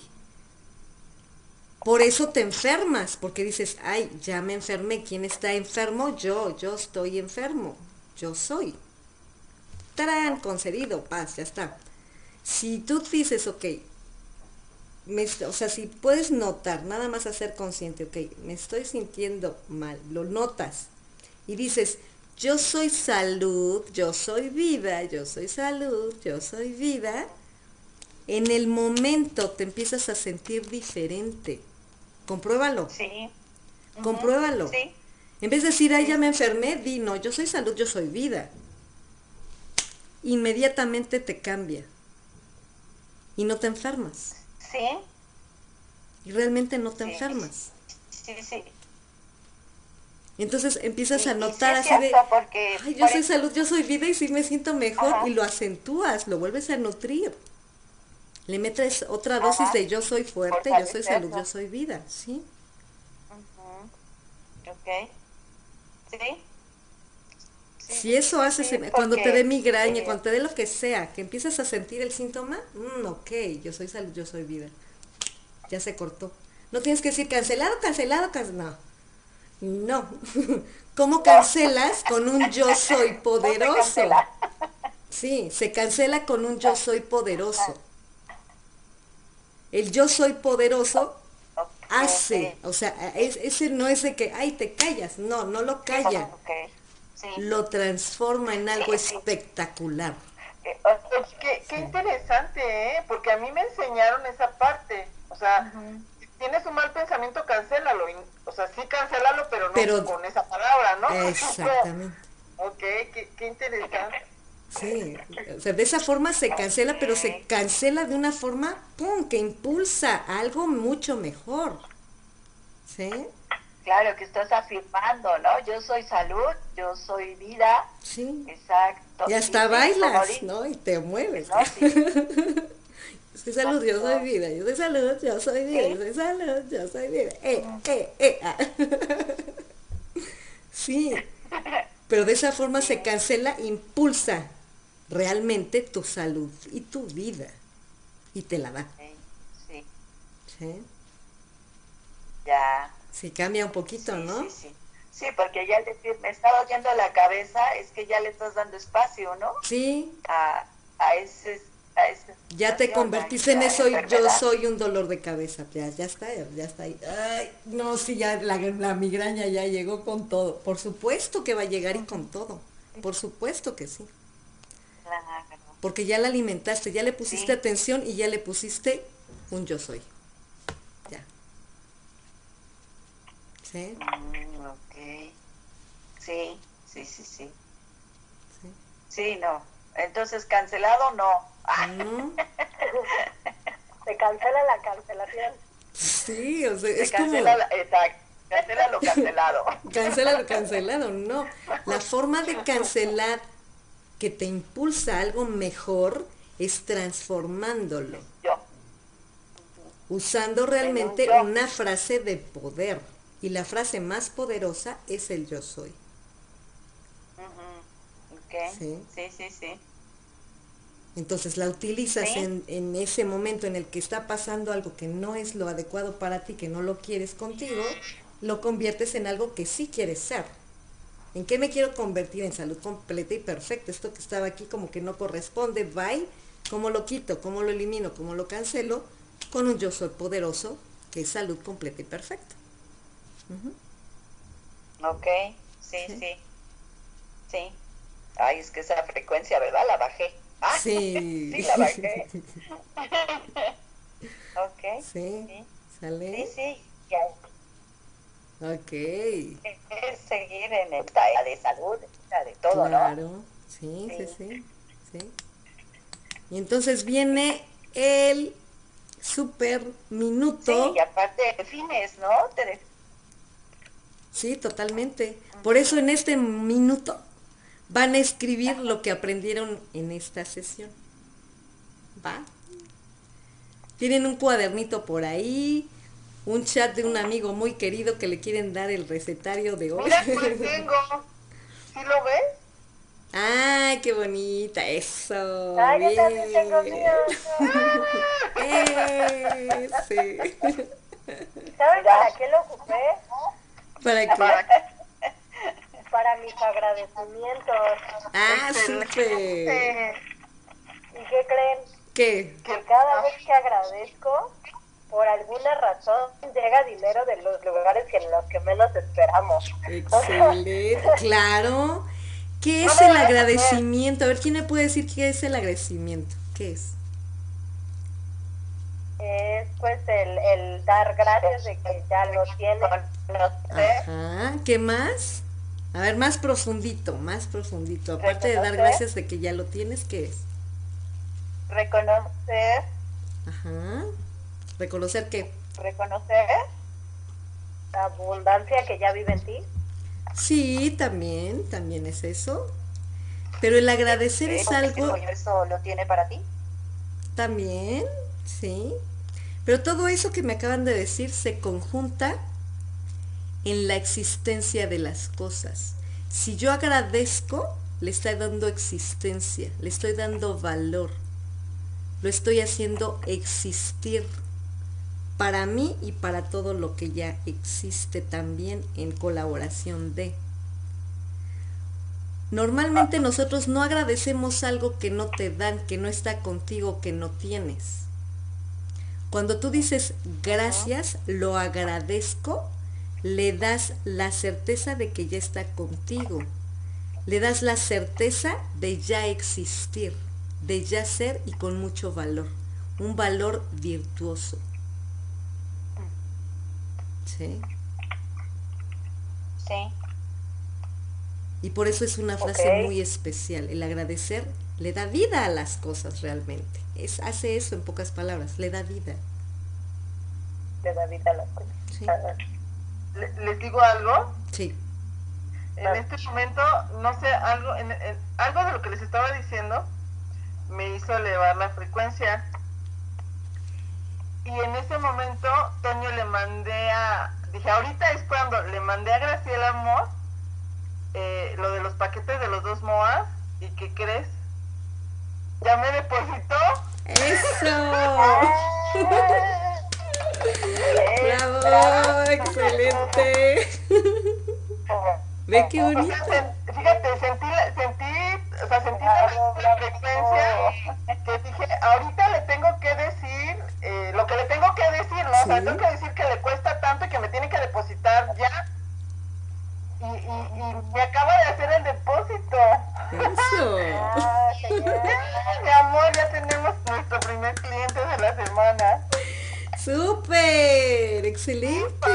Por eso te enfermas, porque dices, ay, ya me enfermé. ¿Quién está enfermo? Yo, yo estoy enfermo. Yo soy. ¡Tarán! Concedido, paz, ya está. Si tú dices, ok, o sea, si puedes notar, nada más hacer consciente, ok, me estoy sintiendo mal, lo notas y dices, yo soy salud, yo soy vida, yo soy salud, yo soy vida, en el momento te empiezas a sentir diferente Compruébalo. Sí. Compruébalo. Sí. En vez de decir, ay, ya me enfermé, di, no, yo soy salud, yo soy vida. Inmediatamente te cambia. Y no te enfermas. Sí, Y realmente no te Sí. enfermas. sí, sí. Entonces empiezas a sí notar es así de, porque, ay, yo por soy ej- salud, yo soy vida y sí me siento mejor Ajá. y lo acentúas, lo vuelves a nutrir. Le metes otra dosis Ajá. de yo soy fuerte, yo soy salud, yo soy vida, ¿sí? Ok. ¿Sí? Sí, Si eso haces sí, cuando te dé migraña, eh, cuando te dé lo que sea, que empiezas a sentir el síntoma, mm, ok, yo soy salud, yo soy vida. Ya se cortó. No tienes que decir cancelado, cancelado, cancelado. No. No. ¿Cómo cancelas con un yo soy poderoso? Sí, se cancela con un yo soy poderoso. El yo soy poderoso hace, o sea, es- ese no es de que, ay, te callas, no, no lo calla, sí. lo transforma en algo Sí, espectacular. Eh, qué, qué interesante, ¿eh? Porque a mí me enseñaron esa parte. O sea, si tienes un mal pensamiento, cancélalo. y- O sea, sí, cancélalo, pero no Pero- con esa palabra, ¿no? Exactamente. ok, qué, qué interesante. Sí, o sea, de esa forma se cancela, pero se cancela de una forma, ¡pum!, que impulsa algo mucho mejor. ¿Sí? Claro, que estás afirmando, ¿no? Yo soy salud, yo soy vida, Sí. exacto. Y hasta sí, bailas, ¿no? Y te mueves. No, sí. Yo soy salud, yo soy vida, yo soy salud, yo soy vida, yo soy salud, yo soy vida. Eh, eh, eh. ah. Sí, pero de esa forma se cancela, impulsa realmente tu salud y tu vida. Y te la da. Sí, sí, ¿sí? ya. Sí, cambia un poquito, sí, ¿no? Sí, sí. Sí, porque ya al decir, me está oyendo la cabeza, es que ya le estás dando espacio, ¿no? Sí, A, a ese... A ese ya te convertiste en eso y yo soy un dolor de cabeza. Ya, ya está, ya está ahí. Ay, no, sí, ya la, la migraña ya llegó con todo. Por supuesto que va a llegar y con todo. Por supuesto que sí. Claro. Porque ya la alimentaste, ya le pusiste Sí. atención y ya le pusiste un yo soy. Ya. ¿Sí? Mm, ok. Sí, sí, sí, sí. Sí. Sí, no. Entonces, cancelado, no. ¿No? Se cancela la cancelación. Sí, o sea, se es como... cancela, la- exacto. Cancela lo cancelado. Cancela lo cancelado, no. La forma de cancelar que te impulsa a algo mejor es transformándolo, Yo. usando realmente yo. una frase de poder. Y la frase más poderosa es el yo soy. Sí. Sí, sí, sí. Entonces la utilizas Sí. en, en ese momento en el que está pasando algo que no es lo adecuado para ti, que no lo quieres contigo, lo conviertes en algo que sí quieres ser. ¿En qué me quiero convertir? En salud completa y perfecta. Esto que estaba aquí como que no corresponde, bye. ¿Cómo lo quito? ¿Cómo lo elimino? ¿Cómo lo cancelo? Con un yo soy poderoso, que es salud completa y perfecta. Ujú. Ok. Sí, Sí. sí. Sí. Ay, es que esa frecuencia, ¿verdad? La bajé. Ah, Sí. sí, la bajé. Ok. Sí, Sí, ¿sale? sí, sí. Ya. Ok. Es seguir en esta era de salud, de todo, ¿no? Claro, sí, sí, Sí. sí, sí. Y entonces viene el super Sí, minuto. y aparte defines, ¿no? Te de- Sí, totalmente. Por eso en este minuto van a escribir lo que aprendieron en esta sesión. ¿Va? Tienen un cuadernito por ahí, un chat de un amigo muy querido que le quieren dar el recetario de hoy. Mira, pues tengo. ¿Sí lo ves? ¡Ay, qué bonita! Eso. Ay, yo también bien. tengo mío. Eh, sí. ¿Saben para qué lo ocupé? ¿Para qué? Para Para mis agradecimientos. Ah, súper. ¿Y qué creen? ¿Qué? Que cada vez que agradezco, por alguna razón llega dinero de los lugares que en los que menos esperamos. Excelente. Claro. ¿Qué es el agradecimiento? A ver, ¿quién me puede decir qué es el agradecimiento? ¿Qué es? Es pues el, el dar gracias de que ya lo tienes. conocer, Ajá, ¿qué más? A ver, más profundito, más profundito. Aparte de dar gracias de que ya lo tienes, ¿qué es? Reconocer, Ajá. Reconocer que reconocer, La abundancia que ya vive en ti. sí, también, también es eso. Pero el agradecer es algo el universo lo tiene para ti. también, sí. Pero todo eso que me acaban de decir se conjunta en la existencia de las cosas. Si yo agradezco, le estoy dando existencia, le estoy dando valor, lo estoy haciendo existir para mí y para todo lo que ya existe también en colaboración de. Normalmente nosotros no agradecemos algo que no te dan, que no está contigo, que no tienes. Cuando tú dices gracias, lo agradezco, le das la certeza de que ya está contigo. Le das la certeza de ya existir, de ya ser y con mucho valor. Un valor virtuoso. ¿Sí? Sí. Y por eso es una frase muy especial. El agradecer le da vida a las cosas realmente. Es, hace eso en pocas palabras, le da vida. De la vida a las cosas. Sí. Le- les digo algo. Sí. En este momento, no sé, algo, en, en- algo de lo que les estaba diciendo me hizo elevar la frecuencia. Y en ese momento, Toño le mandé a, dije, ahorita es cuando le mandé a Graciela Amor eh, lo de los paquetes de los dos MOAs. ¿Y qué crees? Ya me depositó. ¡Eso! ¡Bravo! ¡Excelente! Ve qué O sea, bonito. fíjate, sentí, la- sentí, o sea, sentí la, la frecuencia que dije, ahorita le tengo que decir eh, lo que le tengo que decir, ¿no? O sea, Sí. tengo que decir que le cuesta tanto y que me tiene que depositar ya. Y, y, y me acaba de hacer el depósito. Eso. Ah. Mi amor, ya tenemos nuestro primer cliente de la semana. ¡Súper! ¡Excelente!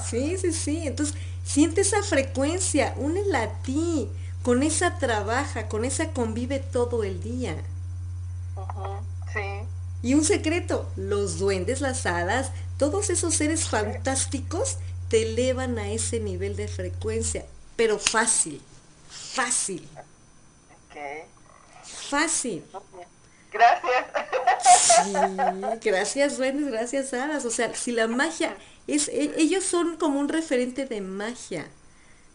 Sí, sí, sí. Entonces, siente esa frecuencia, únela a ti. Con esa trabaja, con esa convive todo el día. Sí. Y un secreto, los duendes, las hadas, todos esos seres fantásticos te elevan a ese nivel de frecuencia, pero fácil, fácil, Ok. fácil. Gracias. Sí, gracias duendes, gracias hadas. O sea, si la magia es, e- ellos son como un referente de magia,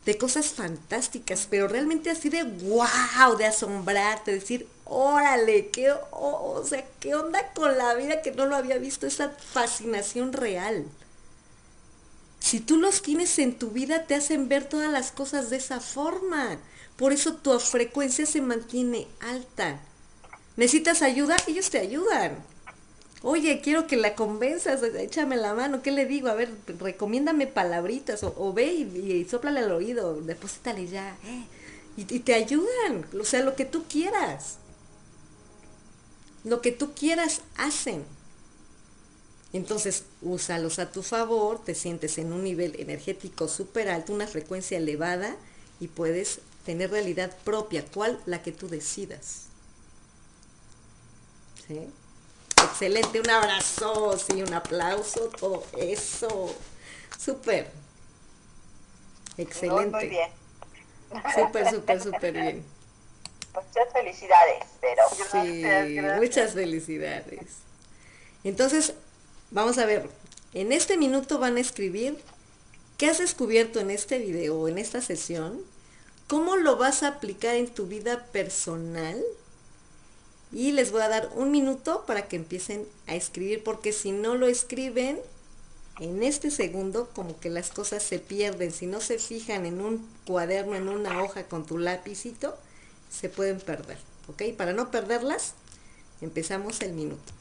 de cosas fantásticas, pero realmente así de wow, de asombrarte, decir, órale, qué, o- sea, qué onda con la vida que no lo había visto, esa fascinación real. Si tú los tienes en tu vida, te hacen ver todas las cosas de esa forma. Por eso tu frecuencia se mantiene alta. ¿Necesitas ayuda? Ellos te ayudan. Oye, quiero que la convenzas, échame la mano, ¿qué le digo? A ver, recomiéndame palabritas, o, ve y, y al oído, deposítale ya, eh, y te ayudan, o sea, lo que tú quieras. Lo que tú quieras hacen. Entonces, úsalos a tu favor, te sientes en un nivel energético súper alto, una frecuencia elevada, y puedes tener realidad propia, ¿cuál? La que tú decidas. ¿Sí? Excelente, un abrazo, sí, un aplauso, todo eso. Súper. Muy, Excelente. muy bien. Súper, súper, súper bien. Muchas felicidades, pero Sí, Gracias, gracias. muchas felicidades. Entonces, vamos a ver, en este minuto van a escribir qué has descubierto en este video en esta sesión, cómo lo vas a aplicar en tu vida personal y les voy a dar un minuto para que empiecen a escribir porque si no lo escriben en este segundo como que las cosas se pierden, si no se fijan en un cuaderno, en una hoja con tu lapicito, se pueden perder, ¿ok? Para no perderlas, empezamos el minuto.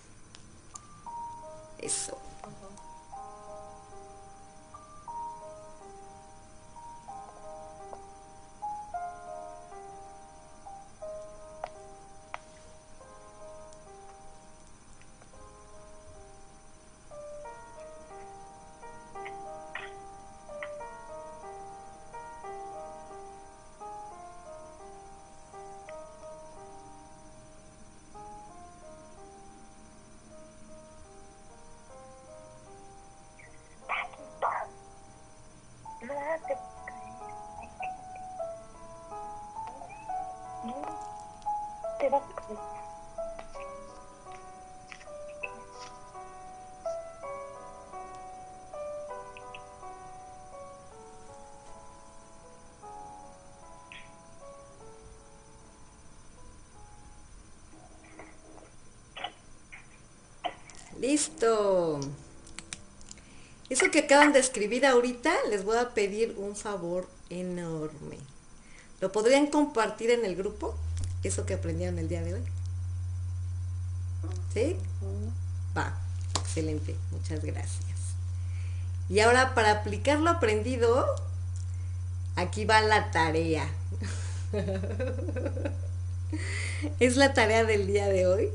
Eso. Listo. Eso que acaban de escribir ahorita, les voy a pedir un favor enorme. ¿Lo podrían compartir en el grupo? Eso que aprendieron el día de hoy. ¿Sí? Va, excelente, muchas gracias. Y ahora para aplicar lo aprendido, aquí va la tarea. es la tarea del día de hoy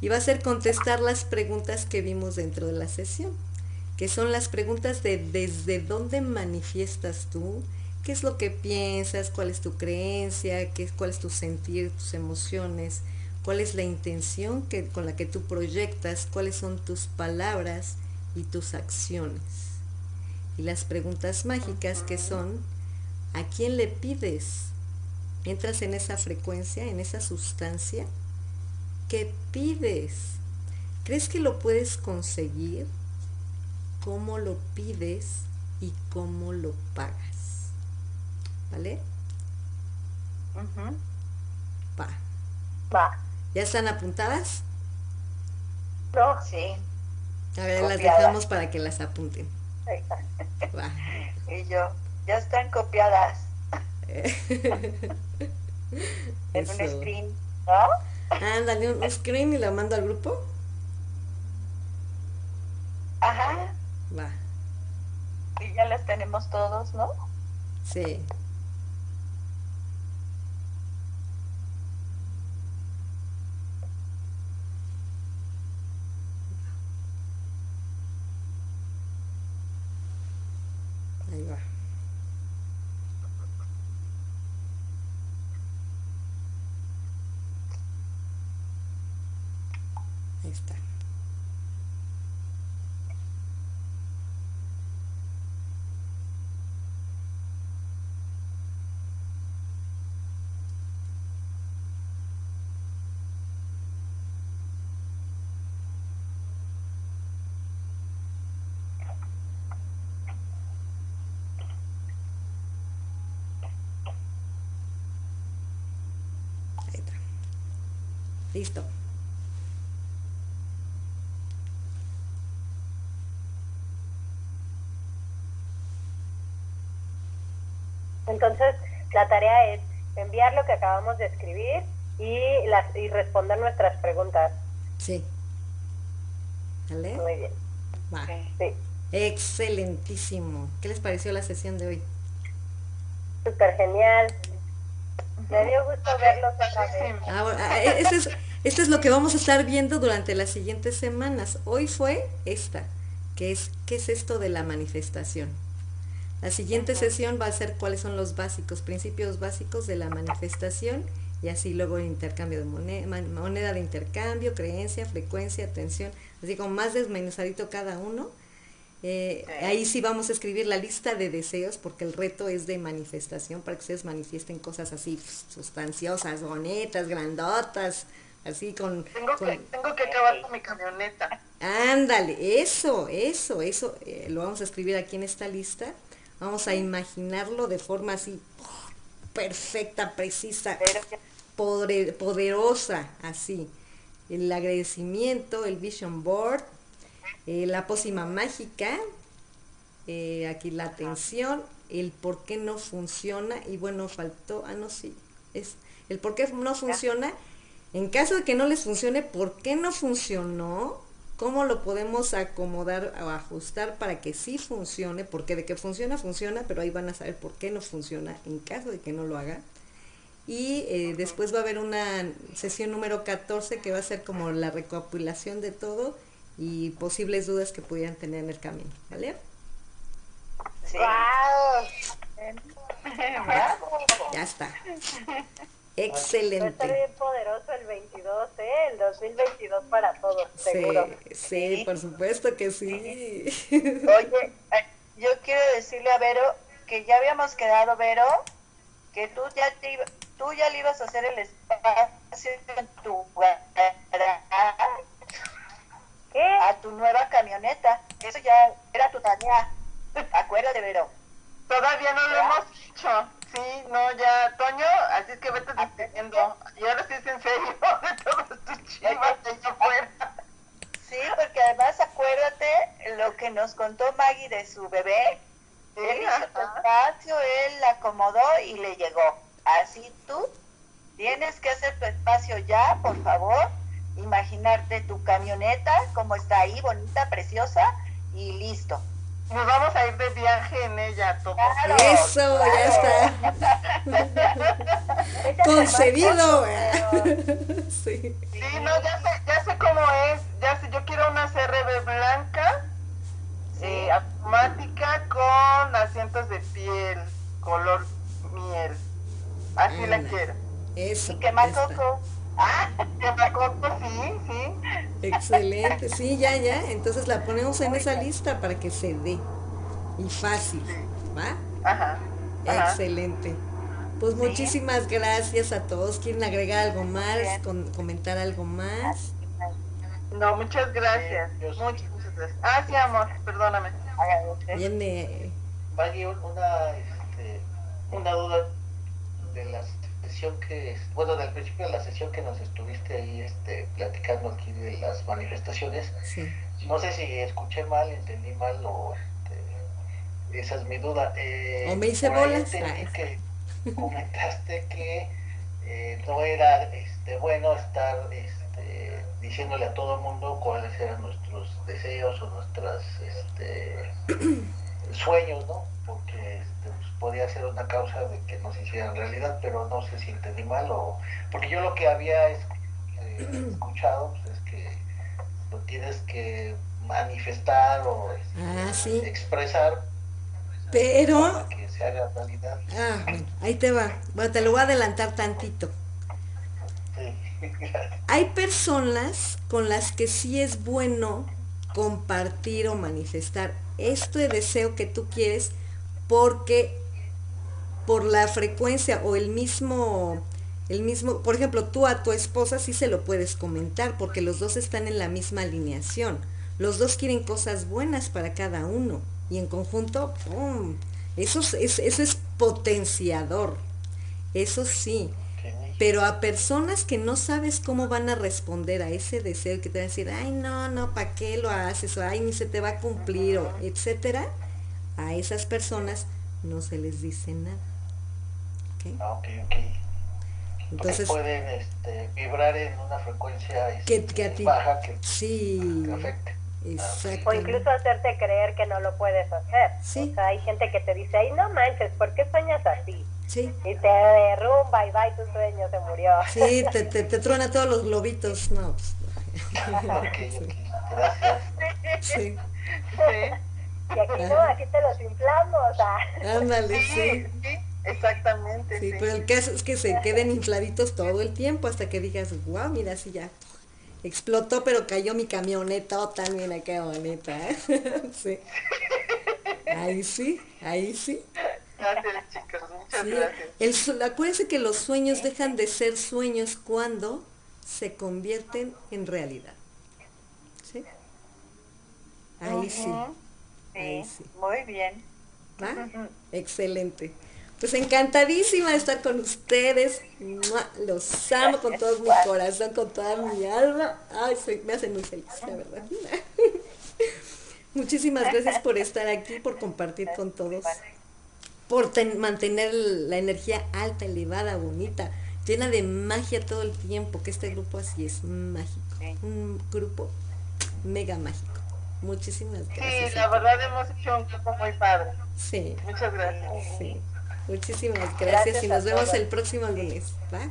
y va a ser contestar las preguntas que vimos dentro de la sesión, que son las preguntas de desde dónde manifiestas tú, qué es lo que piensas, cuál es tu creencia, qué, cuál es tu sentir, tus emociones, cuál es la intención que, con la que tú proyectas, cuáles son tus palabras y tus acciones. Y las preguntas mágicas que son, ¿a quién le pides? Entras en esa frecuencia, en esa sustancia ¿Qué pides? ¿Crees que lo puedes conseguir? ¿Cómo lo pides y cómo lo pagas? ¿Vale? Va. Va. ¿Ya están apuntadas? No, Sí. A ver, las dejamos para que las apunten. Va. Y yo, ya están copiadas en un screen, ¿no? Ándale, un screen y la mando al grupo. Ajá. Va. Y ya las tenemos todos, ¿no? Sí. Ahí va. Ahí está. Ahí está. Listo. Entonces, la tarea es enviar lo que acabamos de escribir y, las, y responder nuestras preguntas. Sí. ¿Vale? Muy bien. Va. Sí, Excelentísimo. ¿Qué les pareció la sesión de hoy? súper genial. Me dio gusto verlos otra vez. Ahora, ah, esto es, esto es lo que vamos a estar viendo durante las siguientes semanas. Hoy fue esta, que es ¿qué es esto de la manifestación? La siguiente sesión va a ser cuáles son los básicos, principios básicos de la manifestación y así luego el intercambio de moneda, moneda de intercambio, creencia, frecuencia, atención, así como más desmenuzadito cada uno. Eh. Ahí sí vamos a escribir la lista de deseos porque el reto es de manifestación para que ustedes manifiesten cosas así pues, sustanciosas, bonitas, grandotas, así con... Tengo con- que, tengo que acabar con mi camioneta. Ándale, eso, eso, eso, eh, lo vamos a escribir aquí en esta lista. Vamos a imaginarlo de forma así oh, perfecta, precisa, podre- poderosa, así. El agradecimiento, el vision board, eh, la pócima mágica, eh, aquí la atención, el por qué no funciona, y bueno, faltó, ah, no, sí, es el por qué no funciona. En caso de que no les funcione, ¿por qué no funcionó? ¿Cómo lo podemos acomodar o ajustar para que sí funcione? Porque de que funciona, funciona, pero ahí van a saber por qué no funciona en caso de que no lo haga. Y eh, después va a haber una sesión número 14 que va a ser como la recopilación de todo y posibles dudas que pudieran tener en el camino, ¿vale? Sí. ¡Wow! Bravo. Ya está. Va a estar Excelente. bien poderoso el 22, ¿eh? El 2022 para todos, Sí, seguro. sí, por supuesto que sí. Oye, eh, yo quiero decirle a Vero que ya habíamos quedado, Vero, que tú ya te iba- tú ya le ibas a hacer el espacio en tu ¿Qué? a tu nueva camioneta. Eso ya era tu tarea. Acuérdate, Vero. Todavía no lo hemos dicho. Sí, no, ya, Toño, así es que vete despidiendo. Y ahora sí es en serio de todas tus chivas de allá afuera. Sí, porque además acuérdate lo que nos contó Maggie de su bebé. Sí, Él hizo ajá. espacio, él la acomodó y le llegó. Así tú tienes que hacer tu espacio ya, por favor. Imaginarte tu camioneta, como está ahí, bonita, preciosa, y listo. Nos vamos a ir de viaje en ella todos. Claro, Eso, ya está. Más fotos, Sí. Sí, no, ya sé, ya sé cómo es. Ya sé, yo quiero una CRB blanca, eh, automática, con asientos de piel, color miel. Así la quiero. Eso. Y quema ya Ah, sí, sí. Excelente, sí, ya, ya. Entonces la ponemos en esa lista para que se dé. Y fácil, ¿va? Ajá. ajá. Excelente. Pues muchísimas gracias a todos. ¿Quieren agregar algo más? Con- comentar algo más? No, muchas gracias. Muchas, muchas gracias. Ah, sí, amor, perdóname. Viene. Un- una, este, una duda de la sesión que, es- bueno, del principio de la sesión que nos estuviste ahí este, platicando aquí de las manifestaciones. Sí. No sé si escuché mal, entendí mal o este, esa es mi duda. Eh, O me hice bolas. Ah. que comentaste que eh, no era este, bueno estar este, diciéndole a todo el mundo cuáles eran nuestros deseos o nuestras este, sueños, ¿no? Porque este, pues, podía ser una causa de que no se hicieran realidad, pero no sé si entendí mal o... Porque yo lo que había es- eh, escuchado pues, es que lo tienes que manifestar o este, Ah, sí. expresar Pero. para que se haga realidad. Ah, bueno, ahí te va. Bueno, te lo voy a adelantar tantito. Sí. Hay personas con las que sí es bueno compartir o manifestar este deseo que tú quieres porque por la frecuencia o el mismo el mismo, por ejemplo, tú a tu esposa sí se lo puedes comentar porque los dos están en la misma alineación. Los dos quieren cosas buenas para cada uno y en conjunto, ¡pum! Eso es, es- eso es potenciador. Eso sí. Pero a personas que no sabes cómo van a responder a ese deseo y que te van a decir, ay, no, no, ¿para qué lo haces? O ay, ni se te va a cumplir, o etcétera, a esas personas no se les dice nada. ¿ok? Ah, ok, ok. Entonces, Porque pueden este, vibrar en una frecuencia Que- este, que a ti- baja que, sí, que afecte. O exacto. incluso hacerte creer que no lo puedes hacer. Sí. O sea, hay gente que te dice, ay, no manches, ¿por qué sueñas así? Sí, Y te derrumba y va y tu sueño se murió. sí, te, te, te truena todos los globitos. No, pues. Gracias. sí, Sí, Y aquí no, aquí te los inflamos. ah. ándale, sí, sí. exactamente. Sí, Sí, pero el caso es que se queden infladitos todo el tiempo hasta que digas, wow, mira, sí ya explotó, pero cayó mi camioneta, mira qué bonita. ¿eh? sí. Ahí sí, ahí sí. Gracias, chicos, muchas Sí, gracias. el acuérdense que los sueños dejan de ser sueños cuando se convierten en realidad. ¿Sí? Ahí sí. Ujú. Ahí Sí, sí. muy bien. ¿Va? Excelente. Pues encantadísima de estar con ustedes. Los amo con todo mi corazón, con toda mi alma. Ay, soy- me hacen muy feliz, la verdad. Muchísimas gracias por estar aquí, por compartir con todos, por ten- mantener la energía alta, elevada, bonita, llena de magia todo el tiempo, que este grupo así es mágico. Sí. Un grupo mega mágico. Muchísimas gracias. Sí, la verdad hemos hecho un grupo muy padre. Sí. Muchas gracias. Sí. Muchísimas gracias, Gracias y nos vemos todos. el próximo lunes. ¿Va?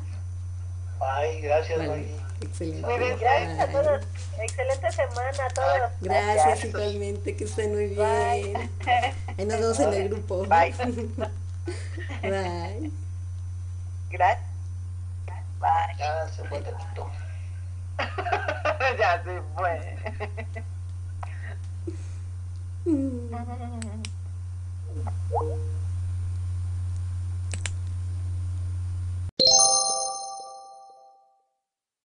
Bye, gracias, Vale. Excelente. Muy bien, gracias Bye. a todos. Excelente semana a todos. Gracias, gracias. igualmente, que estén muy bien. Bye. Ahí nos vemos en el grupo. Bye. Bye. Gracias. Bye. Ya se fue tantito. ya se fue. Mm.